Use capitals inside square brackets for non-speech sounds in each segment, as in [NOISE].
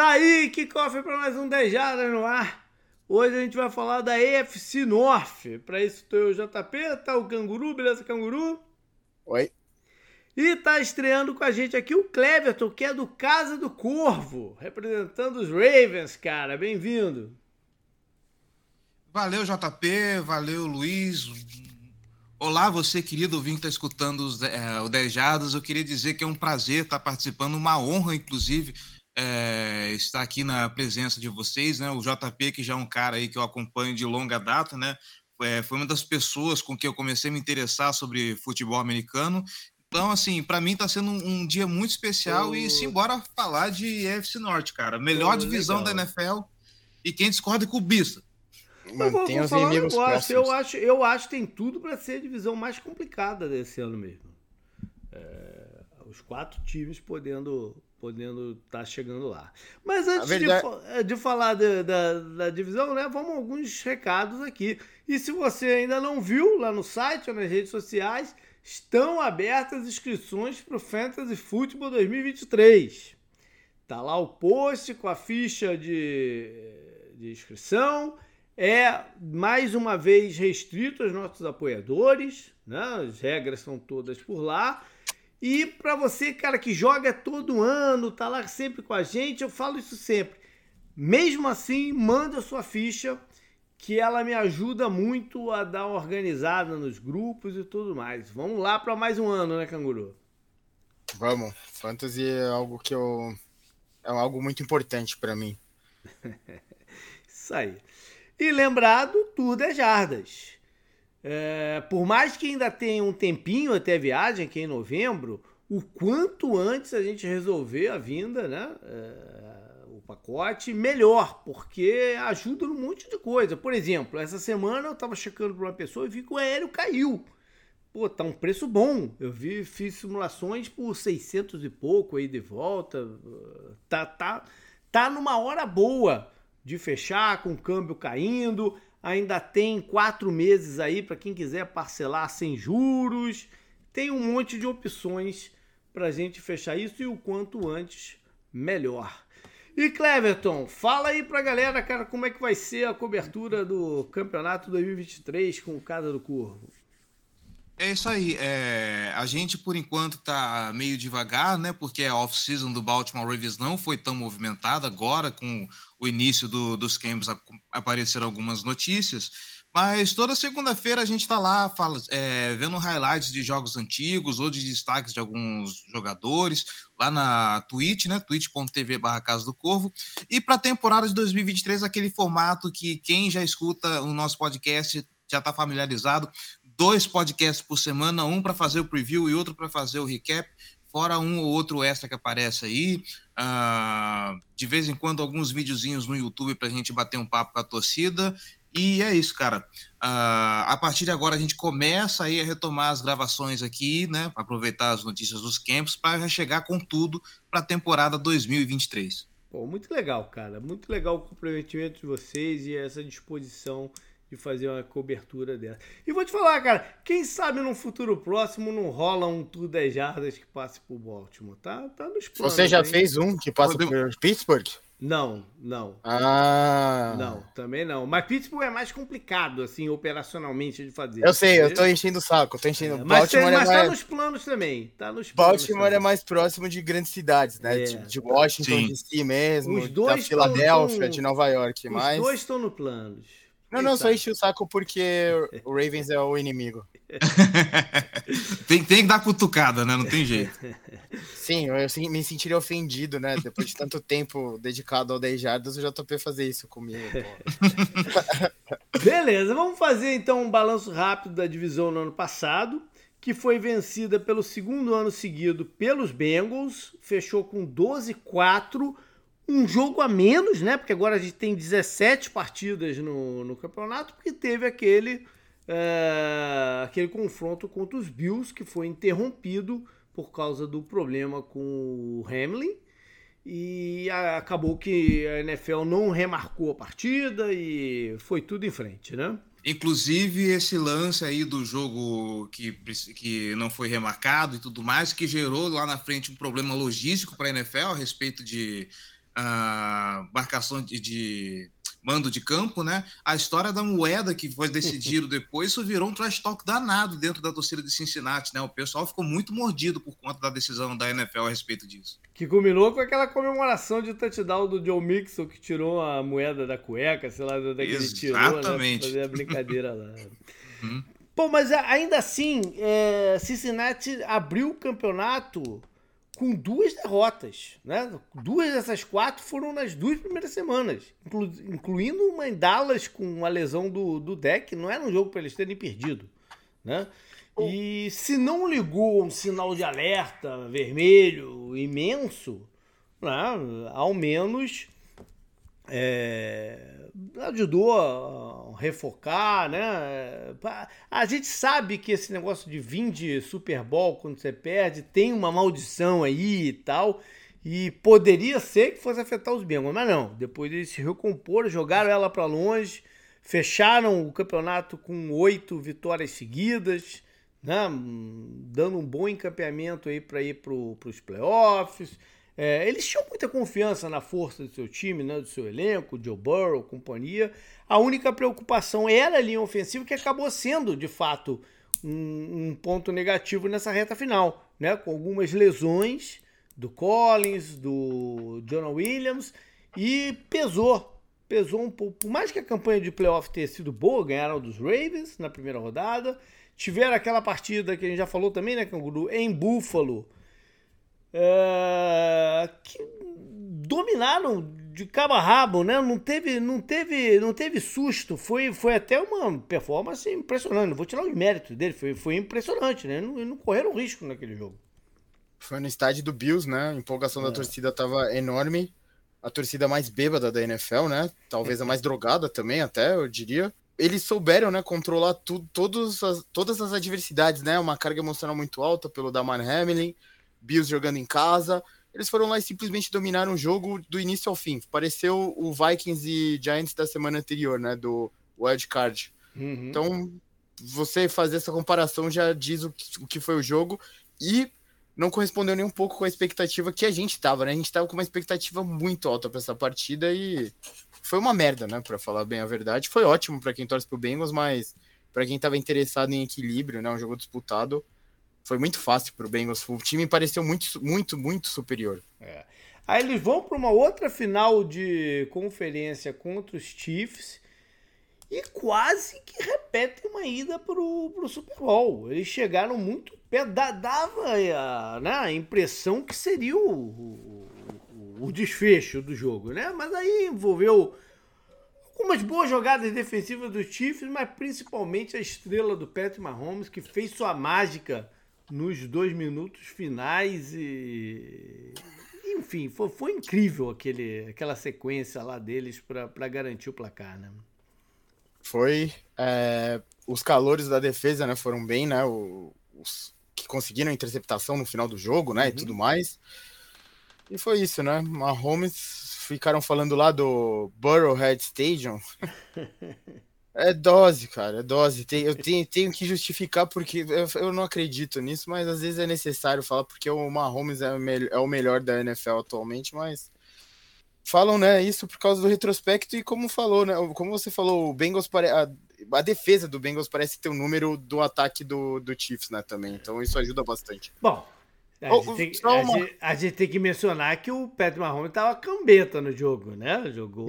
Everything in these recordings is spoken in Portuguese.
Tá aí, que cofre para mais um 10 Jardas no ar. Hoje a gente vai falar da EFC North. Para isso tô eu, JP, tá o Canguru, beleza, Canguru? Oi. E tá estreando com a gente aqui o Cleverton, que é do Casa do Corvo, representando os Ravens, cara. Bem-vindo. Valeu, JP, valeu, Luiz. Olá, você, querido ouvinte que está escutando os, é, o 10 Jardas. Eu queria dizer que é um prazer estar participando, uma honra, inclusive, é, estar aqui na presença de vocês, né? O JP, que já é um cara aí que eu acompanho de longa data, né? É, foi uma das pessoas com quem eu comecei a me interessar sobre futebol americano. Então, assim, para mim está sendo um, um, dia muito especial oh. e simbora falar de EFC Norte, cara. Melhor oh, divisão legal. da NFL e quem discorda é clubista. Mantenha os inimigos próximos. Eu acho, eu acho que tem tudo para ser a divisão mais complicada desse ano mesmo. É, os quatro times podendo podendo estar tá chegando lá. Mas antes verdade... de, é, de, falar da, da, da, divisão, né, vamos alguns recados aqui. E se você ainda não viu lá no site ou nas redes sociais, estão abertas inscrições para o Fantasy Football 2023. Tá lá o post com a ficha de, de inscrição. É mais uma vez restrito aos nossos apoiadores, né? As regras são todas por lá. E para você, cara, que joga todo ano, tá lá sempre com a gente, eu falo isso sempre. Mesmo assim, manda sua ficha, que ela me ajuda muito a dar uma organizada nos grupos e tudo mais. Vamos lá para mais um ano, né, Canguru? Vamos. Fantasy é algo que eu é algo muito importante para mim. [LAUGHS] isso aí. E lembrado, tudo é jardas. É, por mais que ainda tenha um tempinho até a viagem, que é em novembro, o quanto antes a gente resolver a vinda, né? É, o pacote, melhor, porque ajuda num monte de coisa. Por exemplo, essa semana eu estava checando para uma pessoa e vi que o aéreo caiu. Pô, tá um preço bom. Eu vi, fiz simulações por 600 e pouco aí de volta. Tá, tá, tá numa hora boa de fechar com o câmbio caindo ainda tem quatro meses aí para quem quiser parcelar sem juros. Tem um monte de opções para a gente fechar isso e o quanto antes, melhor. E Cleverton, fala aí para a galera, cara, como é que vai ser a cobertura do campeonato 2023 com o Casa do Corvo. É isso aí. É, a gente, por enquanto, tá meio devagar, né? Porque a off-season do Baltimore Ravens não foi tão movimentada. Agora, com o início do, dos camps, apareceram algumas notícias. Mas toda segunda-feira a gente está lá fala, é, vendo highlights de jogos antigos ou de destaques de alguns jogadores lá na Twitch, né? twitch.tv barra Casa do Corvo. E para a temporada de 2023, aquele formato que quem já escuta o nosso podcast já está familiarizado dois podcasts por semana, um para fazer o preview e outro para fazer o recap, fora um ou outro extra que aparece aí. Uh, de vez em quando, alguns videozinhos no YouTube para a gente bater um papo com a torcida. E é isso, cara. Uh, a partir de agora a gente começa aí a retomar as gravações aqui, né? Aproveitar as notícias dos campos para chegar com tudo para a temporada 2023. Pô, muito legal, cara. Muito legal o comprometimento de vocês e essa disposição de fazer uma cobertura dessa. E vou te falar, cara, quem sabe num futuro próximo não rola um Tour 10 Jardas que passe por Baltimore, tá? Tá nos planos. Você já hein? fez um que passa por Pittsburgh? Não, não. Ah. Não, também não. Mas Pittsburgh é mais complicado, assim, operacionalmente de fazer. Eu sei, eu tô enchendo o saco, tô enchendo. É, mas tem, mas é tá mais... nos planos também. Tá nos Baltimore planos é mais próximo de grandes cidades, né? É. De, de Washington DC mesmo, Os dois da Filadélfia, de Nova York. Os mas... dois estão no planos. Não, não, só enchi o saco porque o Ravens é o inimigo. [LAUGHS] tem, tem que dar cutucada, né? Não tem jeito. [LAUGHS] Sim, eu me sentiria ofendido, né? Depois de tanto tempo dedicado ao 10 jardas, o JP fazer isso comigo. [LAUGHS] Beleza, vamos fazer então um balanço rápido da divisão no ano passado, que foi vencida pelo segundo ano seguido pelos Bengals, fechou com 12-4 um jogo a menos, né? Porque agora a gente tem 17 partidas no, no campeonato, porque teve aquele, é, aquele confronto contra os Bills que foi interrompido por causa do problema com o Hamlin. E acabou que a NFL não remarcou a partida e foi tudo em frente, né? Inclusive esse lance aí do jogo que, que não foi remarcado e tudo mais, que gerou lá na frente um problema logístico para a NFL a respeito de marcação de, de, mando de campo, né? A história da moeda que foi decidido [LAUGHS] depois, isso virou um trash talk danado dentro da torcida de Cincinnati, né? O pessoal ficou muito mordido por conta da decisão da NFL a respeito disso. Que culminou com aquela comemoração de touchdown do Joe Mixon que tirou a moeda da cueca, sei lá, daquele Exatamente. tirou, né? Fazer a brincadeira lá. [LAUGHS] Uhum. Pô, mas ainda assim, é, Cincinnati abriu o campeonato com duas derrotas. Né? Duas dessas quatro foram nas duas primeiras semanas, inclu incluindo uma em Dallas com uma lesão do, do deck. Não era um jogo para eles terem perdido. Né? E se não ligou um sinal de alerta vermelho imenso, né? ao menos é, ajudou a refocar, né? A gente sabe que esse negócio de vir de Super Bowl quando você perde tem uma maldição aí e tal. E poderia ser que fosse afetar os Bengals, mas não. Depois eles se recomporam, jogaram ela para longe, fecharam o campeonato com oito vitórias seguidas, né? dando um bom encaminhamento aí para ir para os playoffs. É, eles tinham muita confiança na força do seu time, né, do seu elenco, Joe Burrow, companhia. A única preocupação era a linha ofensiva, que acabou sendo, de fato, um, um ponto negativo nessa reta final, né, com algumas lesões do Collins, do Jonah Williams, e pesou. Pesou um pouco. Por mais que a campanha de playoff tenha sido boa, ganharam dos Ravens na primeira rodada. Tiveram aquela partida que a gente já falou também, né, Canguru, em Buffalo é, que dominaram de cabo a rabo, né? Não teve, não teve, não teve susto. Foi, foi até uma performance impressionante. Vou tirar os méritos dele. Foi, foi impressionante, né? Não, não correram risco naquele jogo. Foi no estádio do Bills, né? A empolgação é. da torcida estava enorme. A torcida mais bêbada da NFL, né? Talvez a mais drogada também, até, eu diria. Eles souberam, né, controlar tudo, todas as, todas as adversidades, né? Uma carga emocional muito alta pelo Damar Hamlin Bills jogando em casa. Eles foram lá e simplesmente dominaram o jogo do início ao fim. Pareceu o Vikings e Giants da semana anterior, né? Do Wild Card. Uhum. Então, você fazer essa comparação já diz o que, o que foi o jogo. E não correspondeu nem um pouco com a expectativa que a gente tava, né? A gente tava com uma expectativa muito alta para essa partida e foi uma merda, né? Para falar bem a verdade. Foi ótimo para quem torce pro Bengals, mas para quem tava interessado em equilíbrio, né? Um jogo disputado, foi muito fácil para o Bengals. O time pareceu muito, muito, muito superior. É. Aí eles vão para uma outra final de conferência contra os Chiefs e quase que repetem uma ida para o Super Bowl. Eles chegaram muito perto, dava a, né, a impressão que seria o, o, o, desfecho do jogo, né? Mas aí envolveu algumas boas jogadas defensivas dos Chiefs, mas principalmente a estrela do Patrick Mahomes, que fez sua mágica nos dois minutos finais e enfim, foi, foi incrível aquele, aquela sequência lá deles para garantir o placar, né? Foi. É, os calores da defesa né, foram bem, né? os que conseguiram a interceptação no final do jogo, né? Uhum. E tudo mais. E foi isso, né? Mahomes ficaram falando lá do Burrowhead Stadium. [LAUGHS] É dose, cara, é dose. Tem, eu tenho, tenho que justificar porque eu, eu, não acredito nisso, mas às vezes é necessário falar porque o Mahomes é o, me, é o melhor da NFL atualmente, mas falam, né, isso por causa do retrospecto e como falou, né, como você falou, o Bengals pare... a, a defesa do Bengals parece ter o um número do ataque do, do Chiefs, né, também. Então isso ajuda bastante. Bom, a, gente tem, a, gente, a, gente tem, que mencionar que o Patrick Mahomes tava cambeta no jogo, né? Jogou.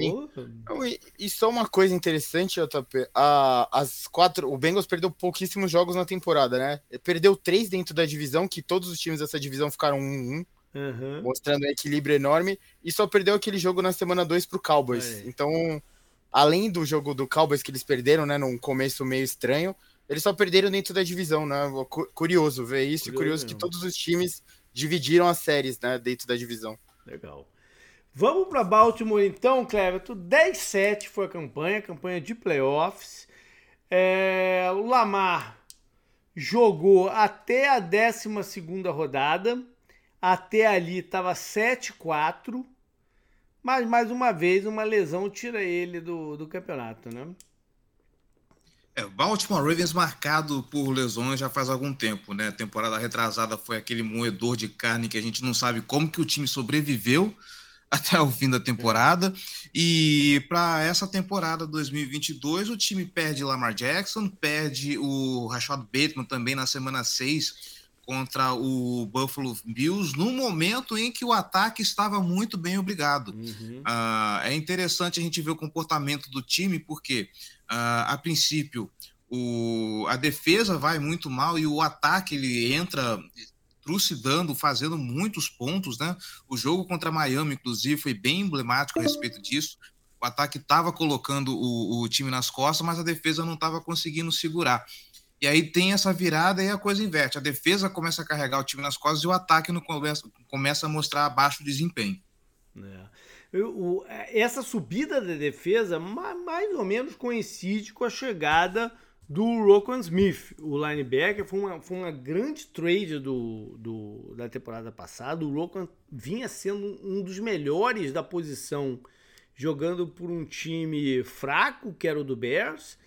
E, e, só uma coisa interessante, JP. A, as quatro. O Bengals perdeu pouquíssimos jogos na temporada, né? Perdeu três dentro da divisão, que todos os times dessa divisão ficaram 1-1. Uhum. Mostrando um equilíbrio enorme. E só perdeu aquele jogo na semana 2 pro Cowboys. Então, além do jogo do Cowboys que eles perderam, né? Num começo meio estranho eles só perderam dentro da divisão, né? Curioso ver isso curioso e curioso que todos os times dividiram as séries, né, dentro da divisão. Legal. Vamos para Baltimore então, Cleverton. 10-7 foi a campanha, campanha de playoffs. É, o Lamar jogou até a 12 rodada. Até ali estava 7-4. Mas mais uma vez, uma lesão tira ele do, do campeonato, né? É, Baltimore Ravens marcado por lesões já faz algum tempo, né? A temporada retrasada foi aquele moedor de carne que a gente não sabe como que o time sobreviveu [LAUGHS] até o fim da temporada. E para essa temporada 2022, o time perde Lamar Jackson, perde o Rashad Bateman também na semana 6 contra o Buffalo Bills, no momento em que o ataque estava muito bem obrigado. Uhum. Uh, é interessante a gente ver o comportamento do time, porque uh, a princípio o, a defesa vai muito mal e o ataque ele entra trucidando, fazendo muitos pontos, né? O jogo contra Miami, inclusive, foi bem emblemático a respeito disso. O ataque estava colocando o, o time nas costas, mas a defesa não estava conseguindo segurar. E aí tem essa virada e a coisa inverte. A defesa começa a carregar o time nas costas e o ataque não começa, começa a mostrar baixo desempenho. É. Eu, essa subida da defesa mais ou menos coincide com a chegada do Rokon Smith, o linebacker. Foi uma, foi uma grande trade do, do, da temporada passada. O Rokon vinha sendo um dos melhores da posição, jogando por um time fraco, que era o do Bears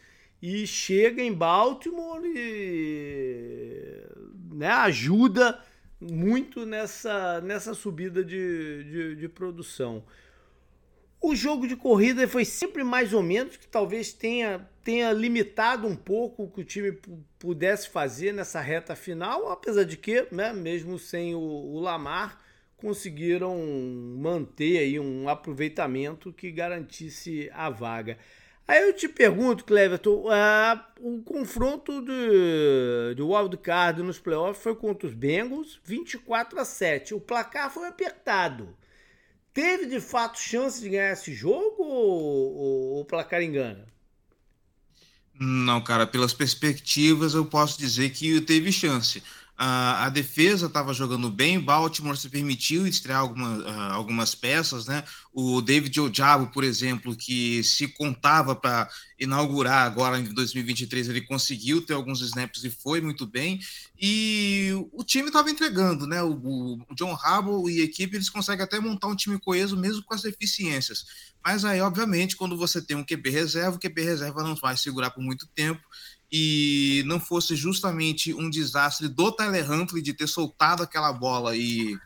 e chega em Baltimore e né, ajuda muito nessa, nessa subida de, de, de, produção. O jogo de corrida foi sempre mais ou menos, que talvez tenha, tenha limitado um pouco o que o time pudesse fazer nessa reta final, apesar de que, né, mesmo sem o, o Lamar, conseguiram manter aí um aproveitamento que garantisse a vaga. Aí eu te pergunto, Cleverton, uh, o confronto do, do wildcard nos playoffs foi contra os Bengals, 24 a 7. O placar foi apertado. Teve de fato chance de ganhar esse jogo ou, ou o placar engana? Não, cara, pelas perspectivas eu posso dizer que teve chance. A, a defesa estava jogando bem, Baltimore se permitiu estrear alguma, uh, algumas peças, né? O David Ojabo, por exemplo, que se contava para inaugurar agora em 2023, ele conseguiu ter alguns snaps e foi muito bem. E o time estava entregando, né? O, o John Harbaugh e a equipe eles conseguem até montar um time coeso mesmo com as deficiências. Mas aí, obviamente, quando você tem um QB reserva, o QB reserva não vai segurar por muito tempo e não fosse justamente um desastre do Tyler Huntley de ter soltado aquela bola e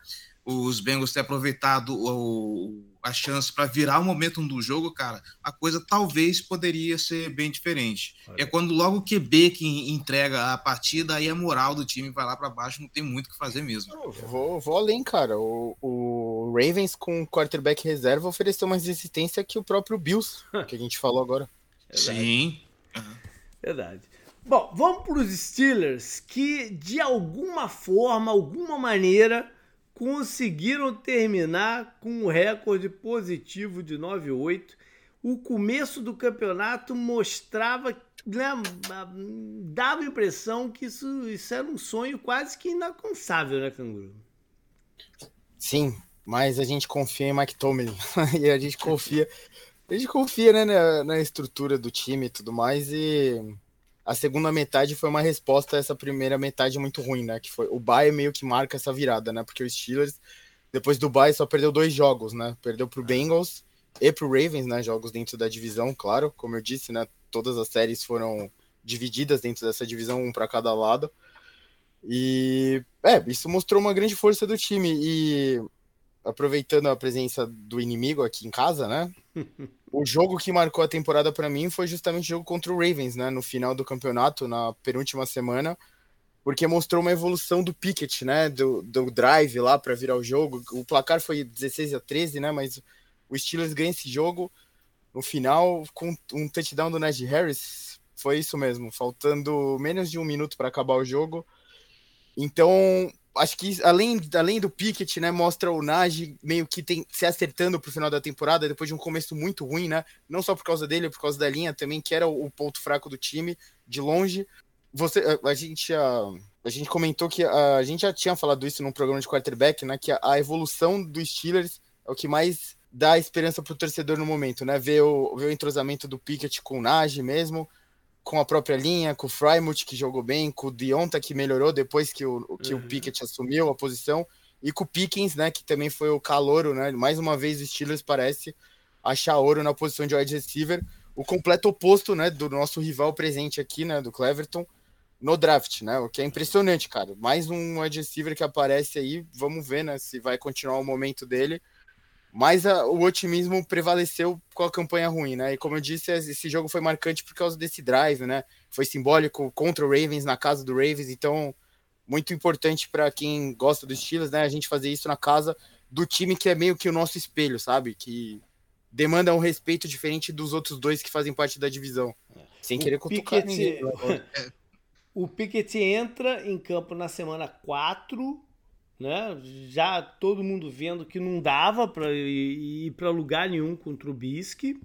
os Bengals ter aproveitado o, a chance para virar o momento do jogo, cara, a coisa talvez poderia ser bem diferente. Olha. É quando logo o QB que entrega a partida, aí a moral do time vai lá para baixo, não tem muito o que fazer mesmo. Eu vou, vou além, cara. O, o Ravens com quarterback reserva ofereceu mais resistência que o próprio Bills, [LAUGHS] que a gente falou agora. Sim. Uhum. Verdade. Bom, vamos para os Steelers que de alguma forma, alguma maneira conseguiram terminar com um recorde positivo de 9-8. O começo do campeonato mostrava, né, dava a impressão que isso, isso era um sonho quase que inalcançável, né, Canguru? Sim, mas a gente confia em Mike Tomlin [LAUGHS] e a gente confia, a gente confia né, na, na estrutura do time e tudo mais e a segunda metade foi uma resposta a essa primeira metade muito ruim, né? Que foi o Bayern meio que marca essa virada, né? Porque o Steelers, depois do Bayern, só perdeu dois jogos, né? Perdeu pro Bengals e pro Ravens, né? Jogos dentro da divisão, claro, como eu disse, né? Todas as séries foram divididas dentro dessa divisão, um para cada lado. E é, isso mostrou uma grande força do time. E aproveitando a presença do inimigo aqui em casa, né? [LAUGHS] o jogo que marcou a temporada para mim foi justamente o jogo contra o Ravens, né? No final do campeonato, na penúltima semana, porque mostrou uma evolução do Pickett, né? Do, do drive lá para virar o jogo. O placar foi 16 a 13, né? Mas o Steelers ganha esse jogo no final com um touchdown do Najee Harris. Foi isso mesmo, faltando menos de um minuto para acabar o jogo. Então, acho que além, além do Pickett, né, mostra o Nagy meio que tem, se acertando pro final da temporada, depois de um começo muito ruim, né? Não só por causa dele, por causa da linha também, que era o, o ponto fraco do time, de longe. Você, a, a gente a, a gente comentou que a, a, gente já tinha falado isso num programa de quarterback, né? Que a, a evolução dos Steelers é o que mais dá esperança pro torcedor no momento, né? Ver o, ver o entrosamento do Pickett com o Nagy mesmo, com a própria linha, com o Frymouth, que jogou bem, com o Dionta, que melhorou depois que o, que uhum. o Pickett assumiu a posição, e com o Pickens, né, que também foi o calouro, né, mais uma vez o Steelers parece achar ouro na posição de wide receiver, o completo oposto, né, do nosso rival presente aqui, né, do Cleverton, no draft, né, o que é impressionante, cara, mais um wide receiver que aparece aí, vamos ver, né, se vai continuar o momento dele, Mas a, o otimismo prevaleceu com a campanha ruim, né? E como eu disse, esse jogo foi marcante por causa desse drive, né? Foi simbólico contra o Ravens, na casa do Ravens, então muito importante para quem gosta dos Steelers, né? A gente fazer isso na casa do time que é meio que o nosso espelho, sabe? Que demanda um respeito diferente dos outros dois que fazem parte da divisão. Sem o querer cutucar Pickett, ninguém. [LAUGHS] o Pickett entra em campo na semana 4 né? Já todo mundo vendo que não dava para ir para lugar nenhum contra o Bisque.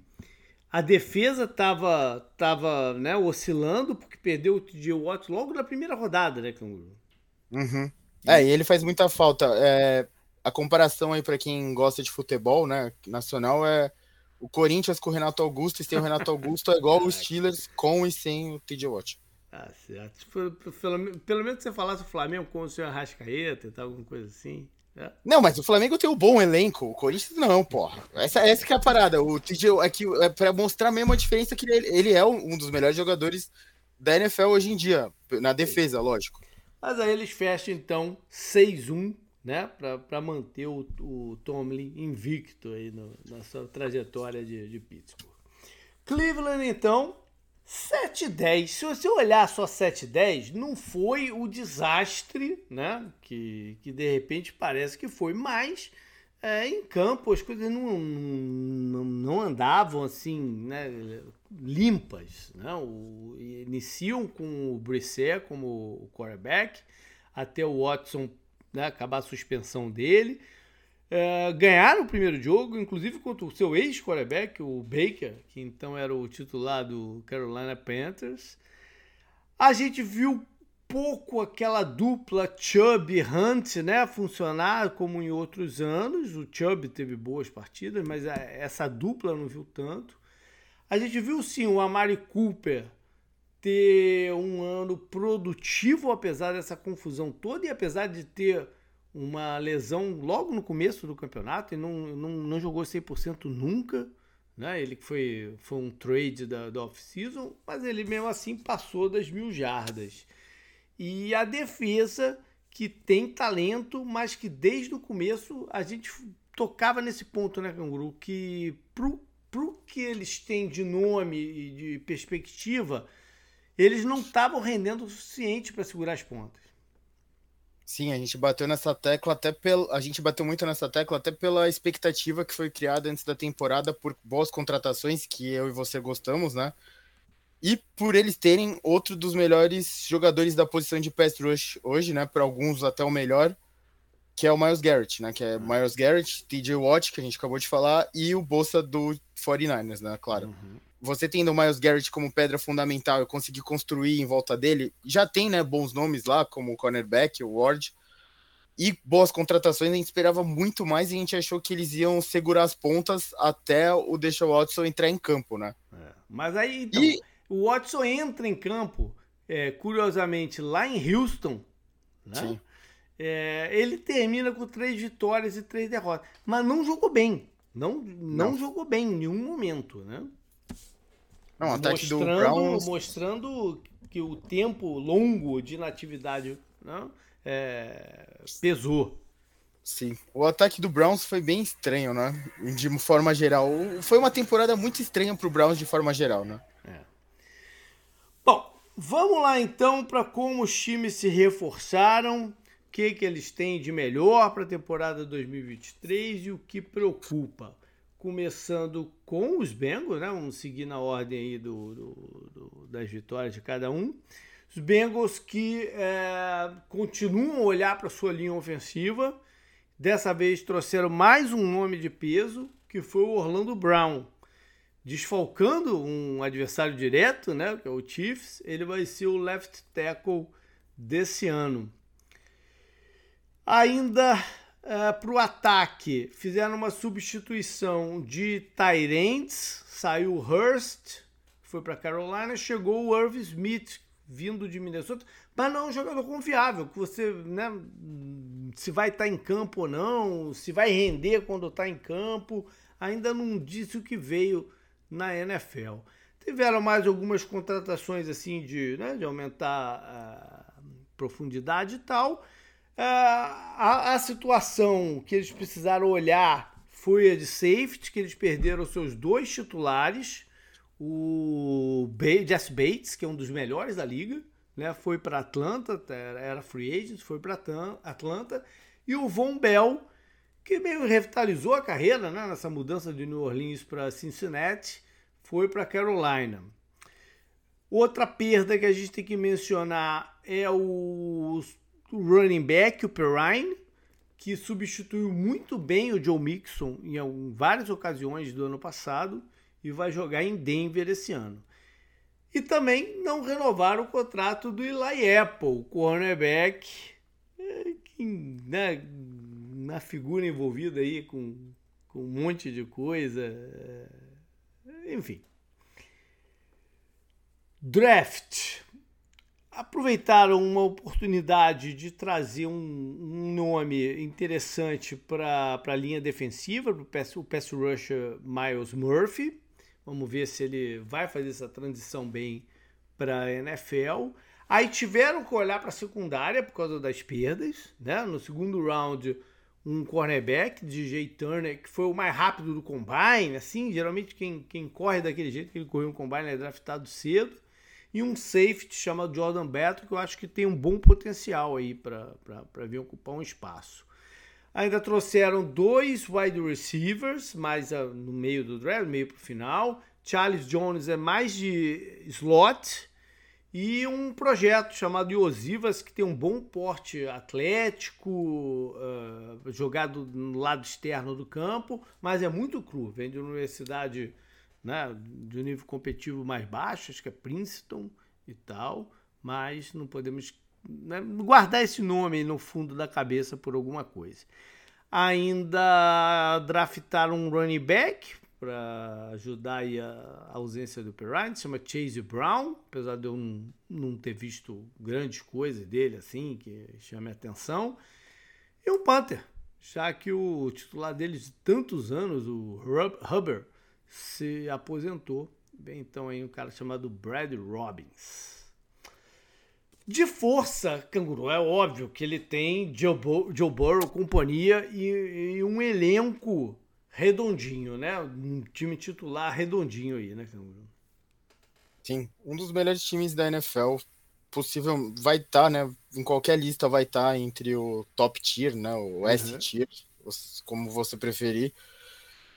A defesa tava, tava né, oscilando porque perdeu o TJ Watt logo na primeira rodada, né, Canguru? Uhum. É, e ele faz muita falta. É, a comparação aí para quem gosta de futebol, né, nacional é o Corinthians com o Renato Augusto e sem o Renato Augusto é igual os Steelers com e sem o TJ Watt. Ah, certo. Pelo, pelo menos você falasse o Flamengo com o senhor Arrascaeta e tal, alguma coisa assim. É. Não, mas o Flamengo tem um bom elenco, o Corinthians não, porra. Essa, essa que é a parada. O TJ é, que, é pra mostrar mesmo a diferença que ele, ele é um dos melhores jogadores da NFL hoje em dia, na defesa, lógico. Mas aí eles fecham então 6-1, né? Pra, manter o, o Tomlin invicto aí no, na sua trajetória de, de Pittsburgh. Cleveland, então, 7-10. Se você olhar só 7-10, não foi o desastre, né? Que, que de repente parece que foi, mas é, em campo as coisas não, não, não andavam assim, né? Limpas. Né? O, iniciam com o Brisset como quarterback, até o Watson né, acabar a suspensão dele. É, ganharam o primeiro jogo, inclusive contra o seu ex-quarterback, o Baker, que então era o titular do Carolina Panthers. A gente viu pouco aquela dupla Chubb Hunt, né, funcionar como em outros anos. O Chubb teve boas partidas, mas essa dupla não viu tanto. A gente viu sim o Amari Cooper ter um ano produtivo apesar dessa confusão toda e apesar de ter uma lesão logo no começo do campeonato e não, não, não jogou 100% nunca. Né? Ele foi, foi um trade da, da off-season, mas ele mesmo assim passou das mil jardas. E a defesa, que tem talento, mas que desde o começo a gente tocava nesse ponto, né, Canguru? Que pro, pro que eles têm de nome e de perspectiva, eles não estavam rendendo o suficiente para segurar as pontas. Sim, a gente bateu nessa tecla até pelo. A gente bateu muito nessa tecla até pela expectativa que foi criada antes da temporada por boas contratações que eu e você gostamos, né? E por eles terem outro dos melhores jogadores da posição de pass rush hoje, né? Para alguns até o melhor, que é o Miles Garrett, né? Que é Miles Garrett, TJ Watt, que a gente acabou de falar, e o Bolsa do 49ers, né? Claro. Uhum você tendo o Miles Garrett como pedra fundamental e conseguir construir em volta dele, já tem né, bons nomes lá, como o cornerback, o Ward, e boas contratações, a gente esperava muito mais e a gente achou que eles iam segurar as pontas até o Deshaun Watson entrar em campo, né? É. Mas aí, então, e... o Watson entra em campo, é, curiosamente, lá em Houston, né? É, ele termina com três vitórias e três derrotas, mas não jogou bem. Não, não, não. jogou bem em nenhum momento, né? Não, o ataque mostrando, do Browns... mostrando que o tempo longo de inatividade né, é, pesou. Sim, o ataque do Browns foi bem estranho, né? De forma geral. Foi uma temporada muito estranha para o Browns de forma geral, né? É. Bom, vamos lá então para como os times se reforçaram, o que, que eles têm de melhor para a temporada 2023 e o que preocupa começando com os Bengals, né? Vamos seguir na ordem aí do, do, do das vitórias de cada um. Os Bengals que é, continuam a olhar para sua linha ofensiva. Dessa vez trouxeram mais um nome de peso, que foi o Orlando Brown. Desfalcando um adversário direto, né, que é o Chiefs, ele vai ser o left tackle desse ano. Ainda Uh, é, para o ataque, fizeram uma substituição de Tyrants, saiu Hurst, foi para Carolina, chegou o Irv Smith, vindo de Minnesota, mas não é um jogador confiável, que você, né, se vai estar tá em campo ou não, se vai render quando está em campo, ainda não disse o que veio na NFL. Tiveram mais algumas contratações assim de, né, de aumentar a profundidade e tal, a, a situação que eles precisaram olhar foi a de safety, que eles perderam seus dois titulares, o Jess Bates, que é um dos melhores da liga, né? Foi para Atlanta, era free agent, foi para Atlanta, e o Von Bell, que meio revitalizou a carreira, né? Nessa mudança de New Orleans para Cincinnati, foi para Carolina. Outra perda que a gente tem que mencionar é o, o running back, o Perrine, que substituiu muito bem o Joe Mixon em, várias ocasiões do ano passado e vai jogar em Denver esse ano. E também não renovaram o contrato do Eli Apple, cornerback, é, que, né, na figura envolvida aí com, com um monte de coisa. É, enfim. Draft. Aproveitaram uma oportunidade de trazer um, um nome interessante para a linha defensiva, o pass, o pass rusher Miles Murphy Vamos ver se ele vai fazer essa transição bem para a NFL. Aí tiveram que olhar para a secundária por causa das perdas, né? No segundo round, um cornerback, DJ Turner, que foi o mais rápido do combine, assim, geralmente quem, quem corre daquele jeito que ele correu no combine é draftado cedo. E um safety chamado Jordan Beto, que eu acho que tem um bom potencial aí para vir ocupar um espaço. Ainda trouxeram dois wide receivers, mais no meio do draft, meio para o final. Charles Jones é mais de slot. E um projeto chamado Iosivas, que tem um bom porte atlético, uh, jogado no lado externo do campo, mas é muito cru. Vem de uma universidade né, de um nível competitivo mais baixo, acho que é Princeton e tal, mas não podemos né, guardar esse nome no fundo da cabeça por alguma coisa. Ainda draftaram um running back para ajudar a, ausência do Perrine, chama Chase Brown, apesar de eu não, não ter visto grandes coisas dele assim, que chame a atenção. E um Panther, já que o titular dele de tantos anos, o Hubbard, se aposentou. Bem, então aí um cara chamado Brad Robbins. De força, Canguru, é óbvio que ele tem Joe, Bo Joe Burrow, companhia e, e, um elenco redondinho, né? Um time titular redondinho aí, né, Canguru? Sim, um dos melhores times da NFL possível vai estar, tá, né? Em qualquer lista vai estar tá entre o top tier, né? O S uhum. tier, como você preferir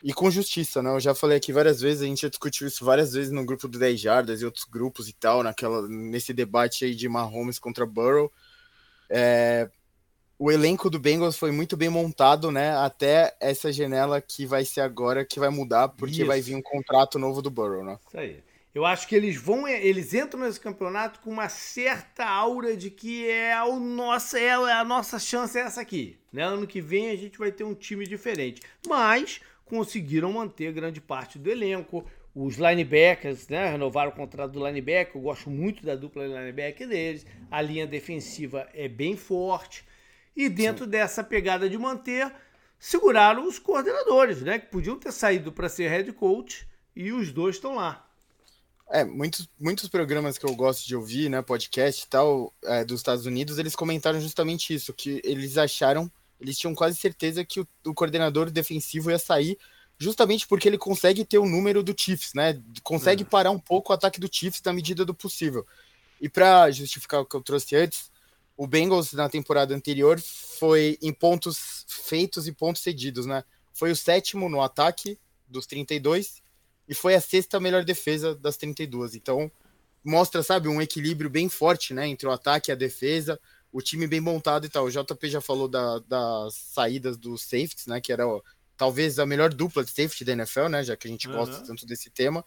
e com justiça, né? Eu já falei aqui várias vezes, a gente já discutiu isso várias vezes no grupo do 10 Jardas e outros grupos e tal, naquela, nesse debate aí de Mahomes contra Burrow. É, o elenco do Bengals foi muito bem montado, né? Até essa janela que vai ser agora, que vai mudar, porque isso. vai vir um contrato novo do Burrow, né? Isso aí. Eu acho que eles vão, eles entram nesse campeonato com uma certa aura de que é o nosso, é a nossa chance é essa aqui. Né? Ano que vem a gente vai ter um time diferente. Mas conseguiram manter grande parte do elenco. Os linebackers, né, renovaram o contrato do linebacker. Eu gosto muito da dupla linebacker deles. A linha defensiva é bem forte. E dentro Sim. dessa pegada de manter, seguraram os coordenadores, né, que podiam ter saído para ser head coach e os dois estão lá. É, muitos, muitos programas que eu gosto de ouvir, né, podcast e tal, é, dos Estados Unidos, eles comentaram justamente isso, que eles acharam eles tinham quase certeza que o, o, coordenador defensivo ia sair, justamente porque ele consegue ter o número do Chiefs, né? Consegue é. parar um pouco o ataque do Chiefs na medida do possível. E para justificar o que eu trouxe antes, o Bengals na temporada anterior foi em pontos feitos e pontos cedidos, né? Foi o sétimo no ataque dos 32 e foi a sexta melhor defesa das 32. Então, mostra, sabe, um equilíbrio bem forte, né, entre o ataque e a defesa o time bem montado e tal. O JP já falou da, das saídas dos safeties, né? Que era ó, talvez a melhor dupla de safety da NFL, né? Já que a gente uhum. gosta tanto desse tema.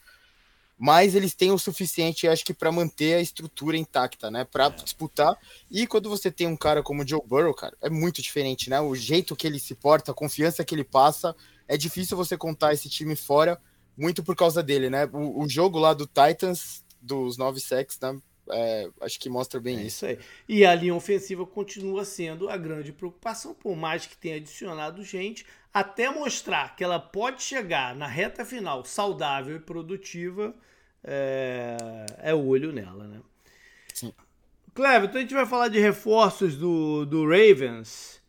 Mas eles têm o suficiente, acho que, para manter a estrutura intacta, né? Para é. disputar. E quando você tem um cara como o Joe Burrow, cara, é muito diferente, né? O jeito que ele se porta, a confiança que ele passa, é difícil você contar esse time fora, muito por causa dele, né? O, o jogo lá do Titans, dos nove sacks, né? É, acho que mostra bem é isso. isso aí. E a linha ofensiva continua sendo a grande preocupação, por mais que tenha adicionado gente, até mostrar que ela pode chegar na reta final saudável e produtiva, é, é olho nela, né? Sim. Cleber, então a gente vai falar de reforços do, do Ravens.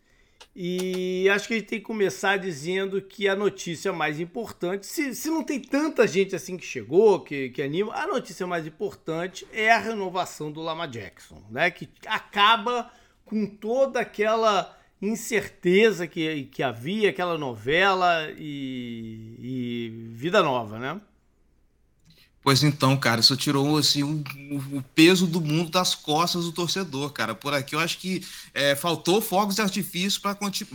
E acho que a gente tem que começar dizendo que a notícia mais importante, se, se não tem tanta gente assim que chegou, que, que anima, a notícia mais importante é a renovação do Lama Jackson, né? Que acaba com toda aquela incerteza que, que havia, aquela novela e, e vida nova, né? Pois então, cara, isso tirou assim, o, o, peso do mundo das costas do torcedor, cara. Por aqui eu acho que é, faltou fogos de artifício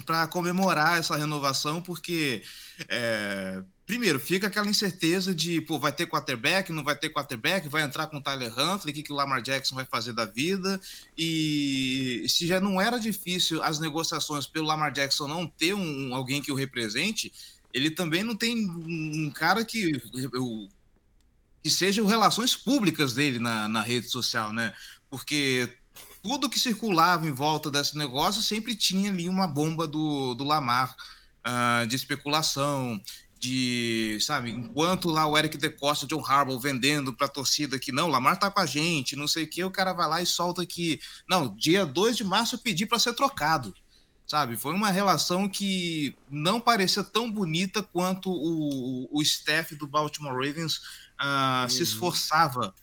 para comemorar essa renovação, porque é, primeiro fica aquela incerteza de pô, vai ter quarterback, não vai ter quarterback, vai entrar com o Tyler Huntley, o que, que o Lamar Jackson vai fazer da vida. E se já não era difícil as negociações pelo Lamar Jackson não ter um, alguém que o represente, ele também não tem um cara que. Eu, que sejam relações públicas dele na, na rede social, né? Porque tudo que circulava em volta desse negócio sempre tinha ali uma bomba do, do Lamar uh, de especulação, de, sabe, enquanto lá o Eric DeCosta, John Harbaugh vendendo para torcida que não, Lamar tá com a gente, não sei o que, o cara vai lá e solta que, não, dia 2 de março eu pedi para ser trocado, sabe? Foi uma relação que não parecia tão bonita quanto o, o staff do Baltimore Ravens uh, se esforçava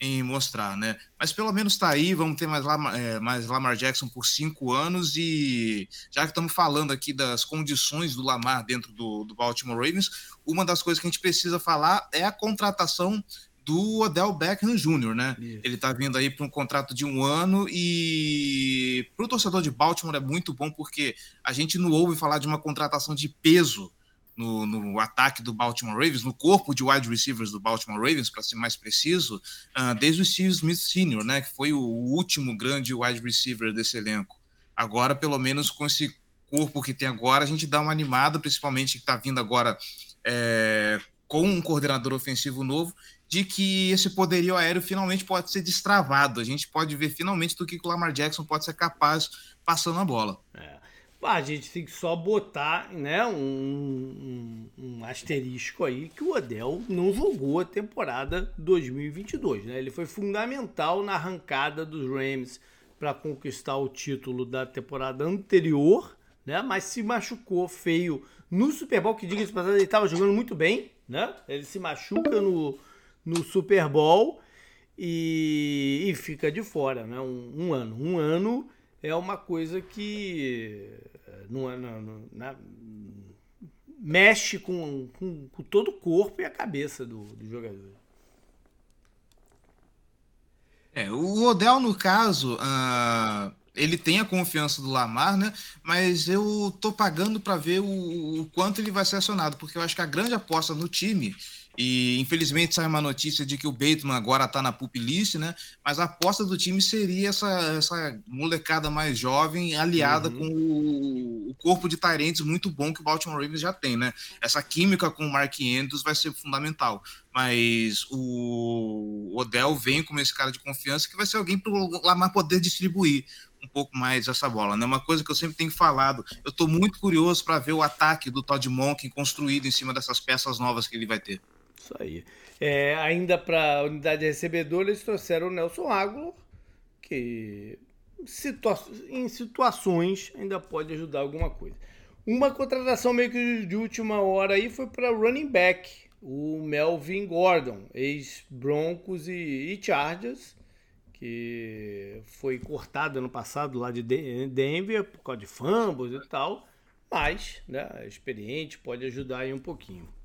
em mostrar, né? Mas pelo menos está aí, vamos ter mais, Lamar, é, mais Lamar Jackson por cinco anos e já que estamos falando aqui das condições do Lamar dentro do, do Baltimore Ravens, uma das coisas que a gente precisa falar é a contratação do Odell Beckham Jr., né? Isso. Ele está vindo aí para um contrato de um ano e para o torcedor de Baltimore é muito bom porque a gente não ouve falar de uma contratação de peso no, no, ataque do Baltimore Ravens, no corpo de wide receivers do Baltimore Ravens, para ser mais preciso, uh, desde o Steve Smith Sr., né, que foi o último grande wide receiver desse elenco. Agora, pelo menos com esse corpo que tem agora, a gente dá uma animada, principalmente que está vindo agora é, com um coordenador ofensivo novo, de que esse poderio aéreo finalmente pode ser destravado. A gente pode ver finalmente do que o Lamar Jackson pode ser capaz passando a bola. É a gente tem que só botar né, um, um, um, asterisco aí que o Odell não jogou a temporada 2022. Né? Ele foi fundamental na arrancada dos Rams para conquistar o título da temporada anterior, né? mas se machucou feio no Super Bowl, que diga-se passagem, ele estava jogando muito bem. Né? Ele se machuca no, no Super Bowl e, e fica de fora né? um, um ano. Um ano é uma coisa que eh, não, é, não, não, não mexe com, com, com, todo o corpo e a cabeça do, do jogador. É, o Odell, no caso, uh, ele tem a confiança do Lamar, né? Mas eu tô pagando para ver o, o, quanto ele vai ser acionado, porque eu acho que a grande aposta no time e infelizmente sai uma notícia de que o Bateman agora está na pup list, né? Mas a aposta do time seria essa, essa molecada mais jovem aliada uhum. com o, o, corpo de Tyrants muito bom que o Baltimore Ravens já tem, né? Essa química com o Mark Andrews vai ser fundamental. Mas o Odell vem como esse cara de confiança que vai ser alguém para o Lamar poder distribuir um pouco mais essa bola, né? Uma coisa que eu sempre tenho falado, eu estou muito curioso para ver o ataque do Todd Monken construído em cima dessas peças novas que ele vai ter. Isso aí. É, ainda para a unidade recebedora, eles trouxeram o Nelson Aguilar, que situa em situações ainda pode ajudar alguma coisa. Uma contratação meio que de última hora aí foi para running back, o Melvin Gordon, ex-Broncos e, e, Chargers, que foi cortado ano passado lá de Denver por causa de fumbles e tal, mas né, experiente, pode ajudar aí um pouquinho.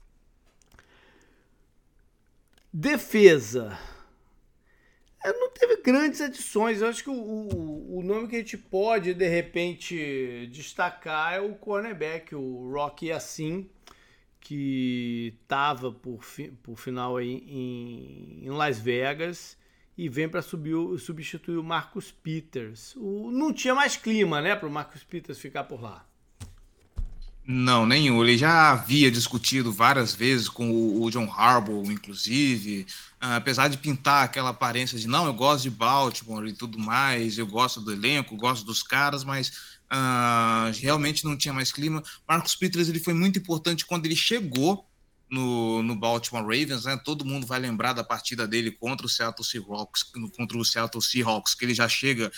Defesa. É, não teve grandes adições. Eu acho que o, o, o, nome que a gente pode, de repente, destacar é o cornerback, o Rocky Assim, que estava por, por final aí em, em Las Vegas e vem para substituir o Marcus Peters. O, não tinha mais clima, né, para o Marcus Peters ficar por lá. Não, nenhum. Ele já havia discutido várias vezes com o, John Harbaugh, inclusive, uh, apesar de pintar aquela aparência de não, eu gosto de Baltimore e tudo mais, eu gosto do elenco, gosto dos caras, mas uh, realmente não tinha mais clima. Marcos Peters ele foi muito importante quando ele chegou no, no Baltimore Ravens, né? Todo mundo vai lembrar da partida dele contra o Seattle Seahawks, contra o Seattle Seahawks, que ele já chega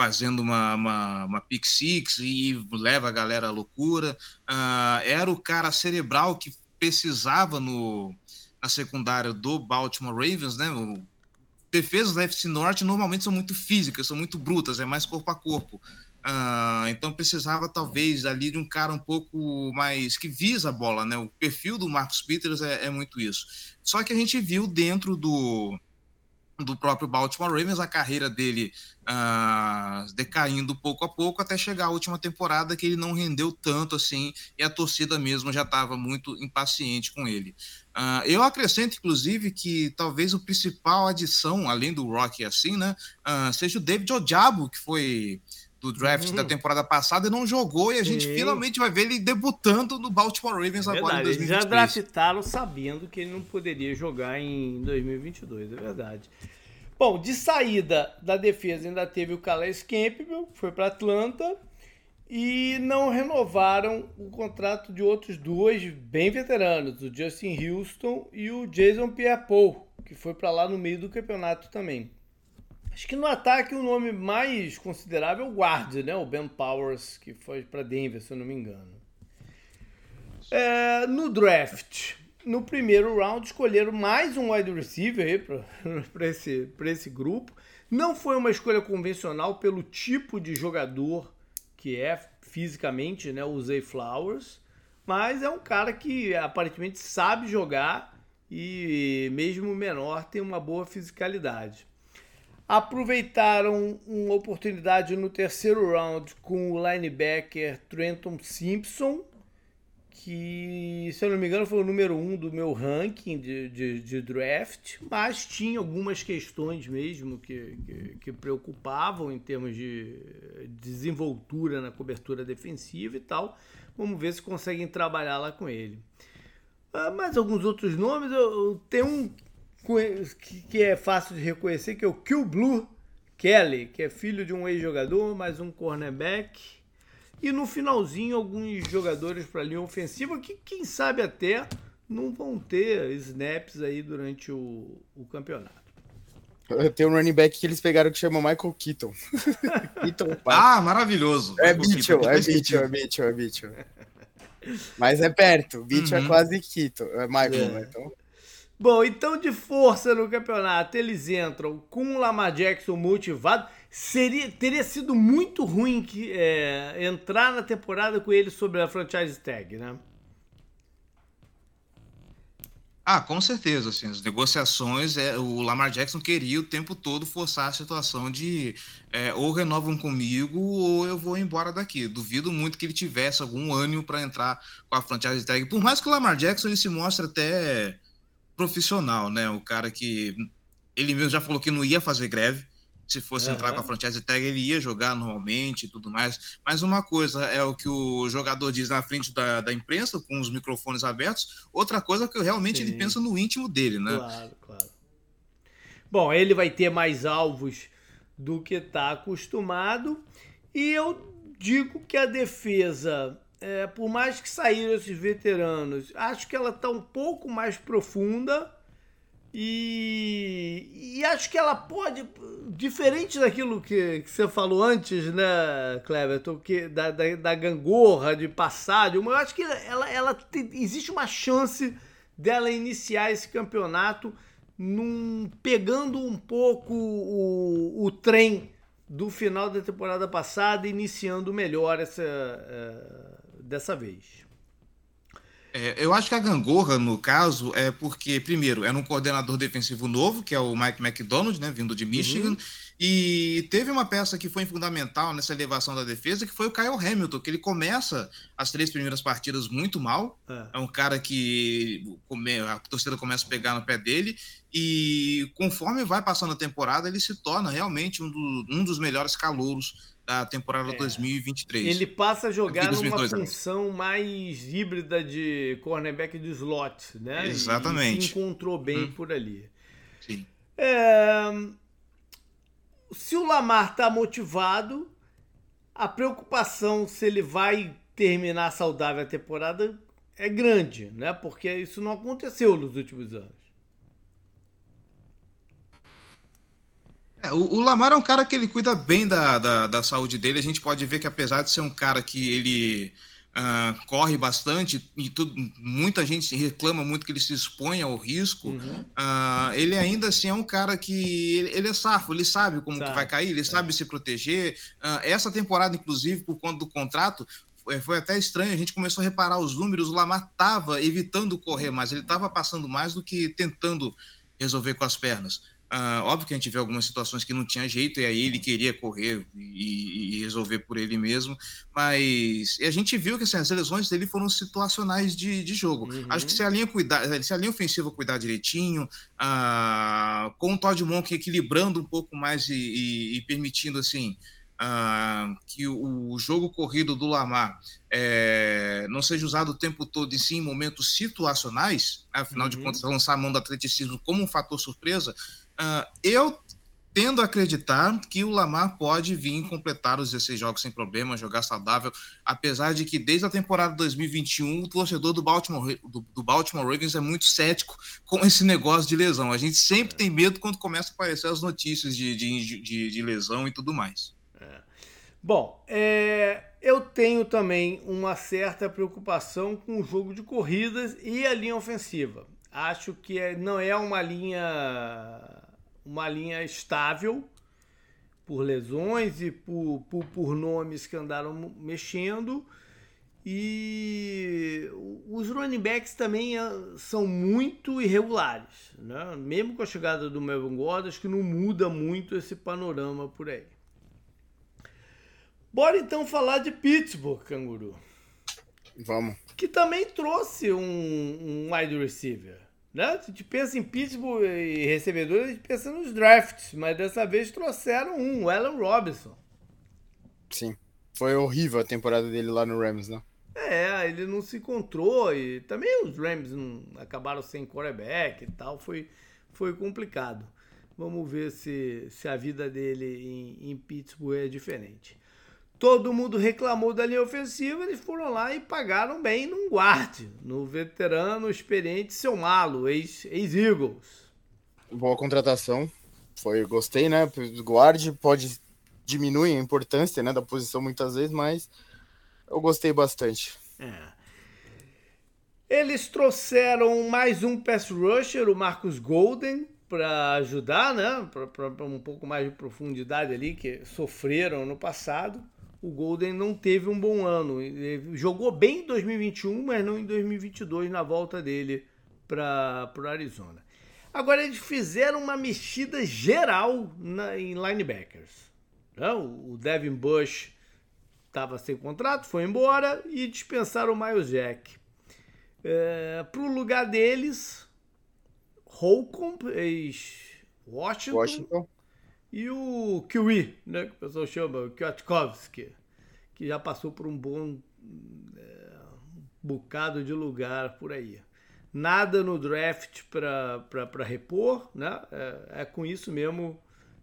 fazendo uma, uma, uma pick six e leva a galera à loucura. Uh, era o cara cerebral que precisava no, na secundária do Baltimore Ravens, né? O, defesas da FC Norte normalmente são muito físicas, são muito brutas, é mais corpo a corpo. Uh, então precisava talvez ali de um cara um pouco mais que visa a bola, né? O perfil do Marcos Peters é, é muito isso. Só que a gente viu dentro do, do próprio Baltimore Ravens, a carreira dele uh, decaindo pouco a pouco até chegar a última temporada que ele não rendeu tanto assim e a torcida mesmo já estava muito impaciente com ele. Uh, eu acrescento, inclusive, que talvez o principal adição, além do Rock assim, né, uh, seja o David Ojabo, que foi do draft uhum. da temporada passada e não jogou, e a gente Sim. finalmente vai ver ele debutando no Baltimore Ravens é agora em 2023. Eles já draftaram sabendo que ele não poderia jogar em 2022, é verdade. Bom, de saída da defesa ainda teve o Calais Campbell, que foi para Atlanta, e não renovaram o contrato de outros dois bem veteranos, o Justin Houston e o Jason Pierre-Paul, que foi para lá no meio do campeonato também. Acho que no ataque o nome mais considerável é o guard, né? O Ben Powers, que foi para Denver, se eu não me engano. É, no draft, no primeiro round, escolheram mais um wide receiver para [LAUGHS] esse, esse grupo. Não foi uma escolha convencional pelo tipo de jogador que é fisicamente, né? O Zay Flowers. Mas é um cara que aparentemente sabe jogar e, mesmo menor, tem uma boa fisicalidade aproveitaram uma oportunidade no terceiro round com o linebacker Trenton Simpson, que, se eu não me engano, foi o número um do meu ranking de, de, de draft, mas tinha algumas questões mesmo que, que, que, preocupavam em termos de desenvoltura na cobertura defensiva e tal. Vamos ver se conseguem trabalhar lá com ele. Ah, mais alguns outros nomes, eu, eu tenho um que é fácil de reconhecer, que é o Kill Blue Kelly, que é filho de um ex-jogador, mais um cornerback. E no finalzinho, alguns jogadores para a linha ofensiva que, quem sabe até, não vão ter snaps aí durante o, o campeonato. [LAUGHS] Tem um running back que eles pegaram que chama Michael Keaton. [LAUGHS] Keaton ah, maravilhoso. É Mitchell, é Mitchell, é Mitchell, é [LAUGHS] Mitchell. Mas é perto. Mitchell é uhum. é quase Keaton. É Michael, é. né? Então... Bom, então de força no campeonato, eles entram com o Lamar Jackson motivado. Seria, teria sido muito ruim que, é, entrar na temporada com ele sobre a franchise tag, né? Ah, com certeza, assim, as negociações, é, o Lamar Jackson queria o tempo todo forçar a situação de é, ou renovam comigo ou eu vou embora daqui. Duvido muito que ele tivesse algum ânimo para entrar com a franchise tag. Por mais que o Lamar Jackson ele se mostre até profissional, né? O cara que ele mesmo já falou que não ia fazer greve. Se fosse uhum. entrar com a franchise tag, ele ia jogar normalmente e tudo mais. Mas uma coisa é o que o jogador diz na frente da, da imprensa, com os microfones abertos. Outra coisa é que realmente Sim. ele pensa no íntimo dele, né? Claro, claro. Bom, ele vai ter mais alvos do que está acostumado. E eu digo que a defesa é, por mais que saíram esses veteranos, acho que ela está um pouco mais profunda e, e, acho que ela pode, diferente daquilo que, que você falou antes, né, Cleverton, que, da, da, da, gangorra, de passagem, eu acho que ela, ela tem, existe uma chance dela iniciar esse campeonato num, pegando um pouco o, o trem do final da temporada passada, iniciando melhor essa. Dessa vez. É, eu acho que a gangorra, no caso, é porque, primeiro, era um coordenador defensivo novo, que é o Mike McDonald, né, vindo de Michigan, uhum. e teve uma peça que foi fundamental nessa elevação da defesa, que foi o Kyle Hamilton, que ele começa as três primeiras partidas muito mal, é, é um cara que a torcida começa a pegar no pé dele, e conforme vai passando a temporada, ele se torna realmente um, do, um dos melhores calouros da temporada é. 2023. Ele passa a jogar 2002, numa função mais híbrida de cornerback de slot, né? Exatamente. E se encontrou bem hum. por ali. Sim. É... Se o Lamar está motivado, a preocupação se ele vai terminar saudável a temporada é grande, né? Porque isso não aconteceu nos últimos anos. É, o, o, Lamar é um cara que ele cuida bem da, da, da, saúde dele. A gente pode ver que apesar de ser um cara que ele uh, corre bastante e tudo, muita gente reclama muito que ele se expõe ao risco, uhum. uh, ele ainda assim é um cara que ele, ele é safo, ele sabe como sabe. que vai cair, ele é. sabe se proteger. Uh, essa temporada, inclusive, por conta do contrato, foi até estranho, a gente começou a reparar os números, o Lamar estava evitando correr mais, ele estava passando mais do que tentando resolver com as pernas. Uh, óbvio que a gente vê algumas situações que não tinha jeito, e aí ele queria correr e, e resolver por ele mesmo, mas a gente viu que assim, as lesões dele foram situacionais de, de jogo. Uhum. Acho que se a linha cuidar, se a linha ofensiva cuidar direitinho, uh, com o Todd Monk equilibrando um pouco mais e, e, e permitindo assim uh, que o, o, jogo corrido do Lamar é, não seja usado o tempo todo, e sim em momentos situacionais, né? afinal uhum. de contas, lançar a mão do atleticismo como um fator surpresa, uh, eu tendo a acreditar que o Lamar pode vir completar os 16 jogos sem problema, jogar saudável, apesar de que desde a temporada 2021 o torcedor do Baltimore, do, do Baltimore Ravens é muito cético com esse negócio de lesão. A gente sempre tem medo quando começa a aparecer as notícias de, de, de, de lesão e tudo mais. Bom, é, eu tenho também uma certa preocupação com o jogo de corridas e a linha ofensiva. Acho que é, não é uma linha uma linha estável por lesões e por, por, por nomes que andaram mexendo. E os running backs também ah, são muito irregulares. Né? Mesmo com a chegada do Melvin Gordon, acho que não muda muito esse panorama por aí. Bora então falar de Pittsburgh, canguru. Vamos. Que também trouxe um, um wide receiver. Né? A gente pensa em Pittsburgh e recebedores, a gente pensa nos drafts, mas dessa vez trouxeram um, o Allen Robinson. Sim. Foi horrível a temporada dele lá no Rams, né? É, ele não se encontrou e também os Rams não acabaram sem quarterback e tal, foi, foi complicado. Vamos ver se, se a vida dele em, em Pittsburgh é diferente. Todo mundo reclamou da linha ofensiva, eles foram lá e pagaram bem num guarde, no veterano experiente seu malo, ex-Eagles. Ex Boa contratação. Foi, gostei, né? Guarde pode diminuir a importância né, da posição muitas vezes, mas eu gostei bastante. É. Eles trouxeram mais um pass rusher, o Marcus Golden, para ajudar, né? Para um pouco mais de profundidade ali, que sofreram no passado o Golden não teve um bom ano. Ele jogou bem em 2021, mas não em 2022 na volta dele para o Arizona. Agora eles fizeram uma mexida geral na, em linebackers. Não, o Devin Bush estava sem contrato, foi embora e dispensaram o Miles Jack. É, para o lugar deles, Holcomb, ex-Washington, Washington e o Kiwi, né, que o pessoal chama, Kwiatkowski, que já passou por um bom é, bocado de lugar por aí. Nada no draft para repor, né? É, é, com isso mesmo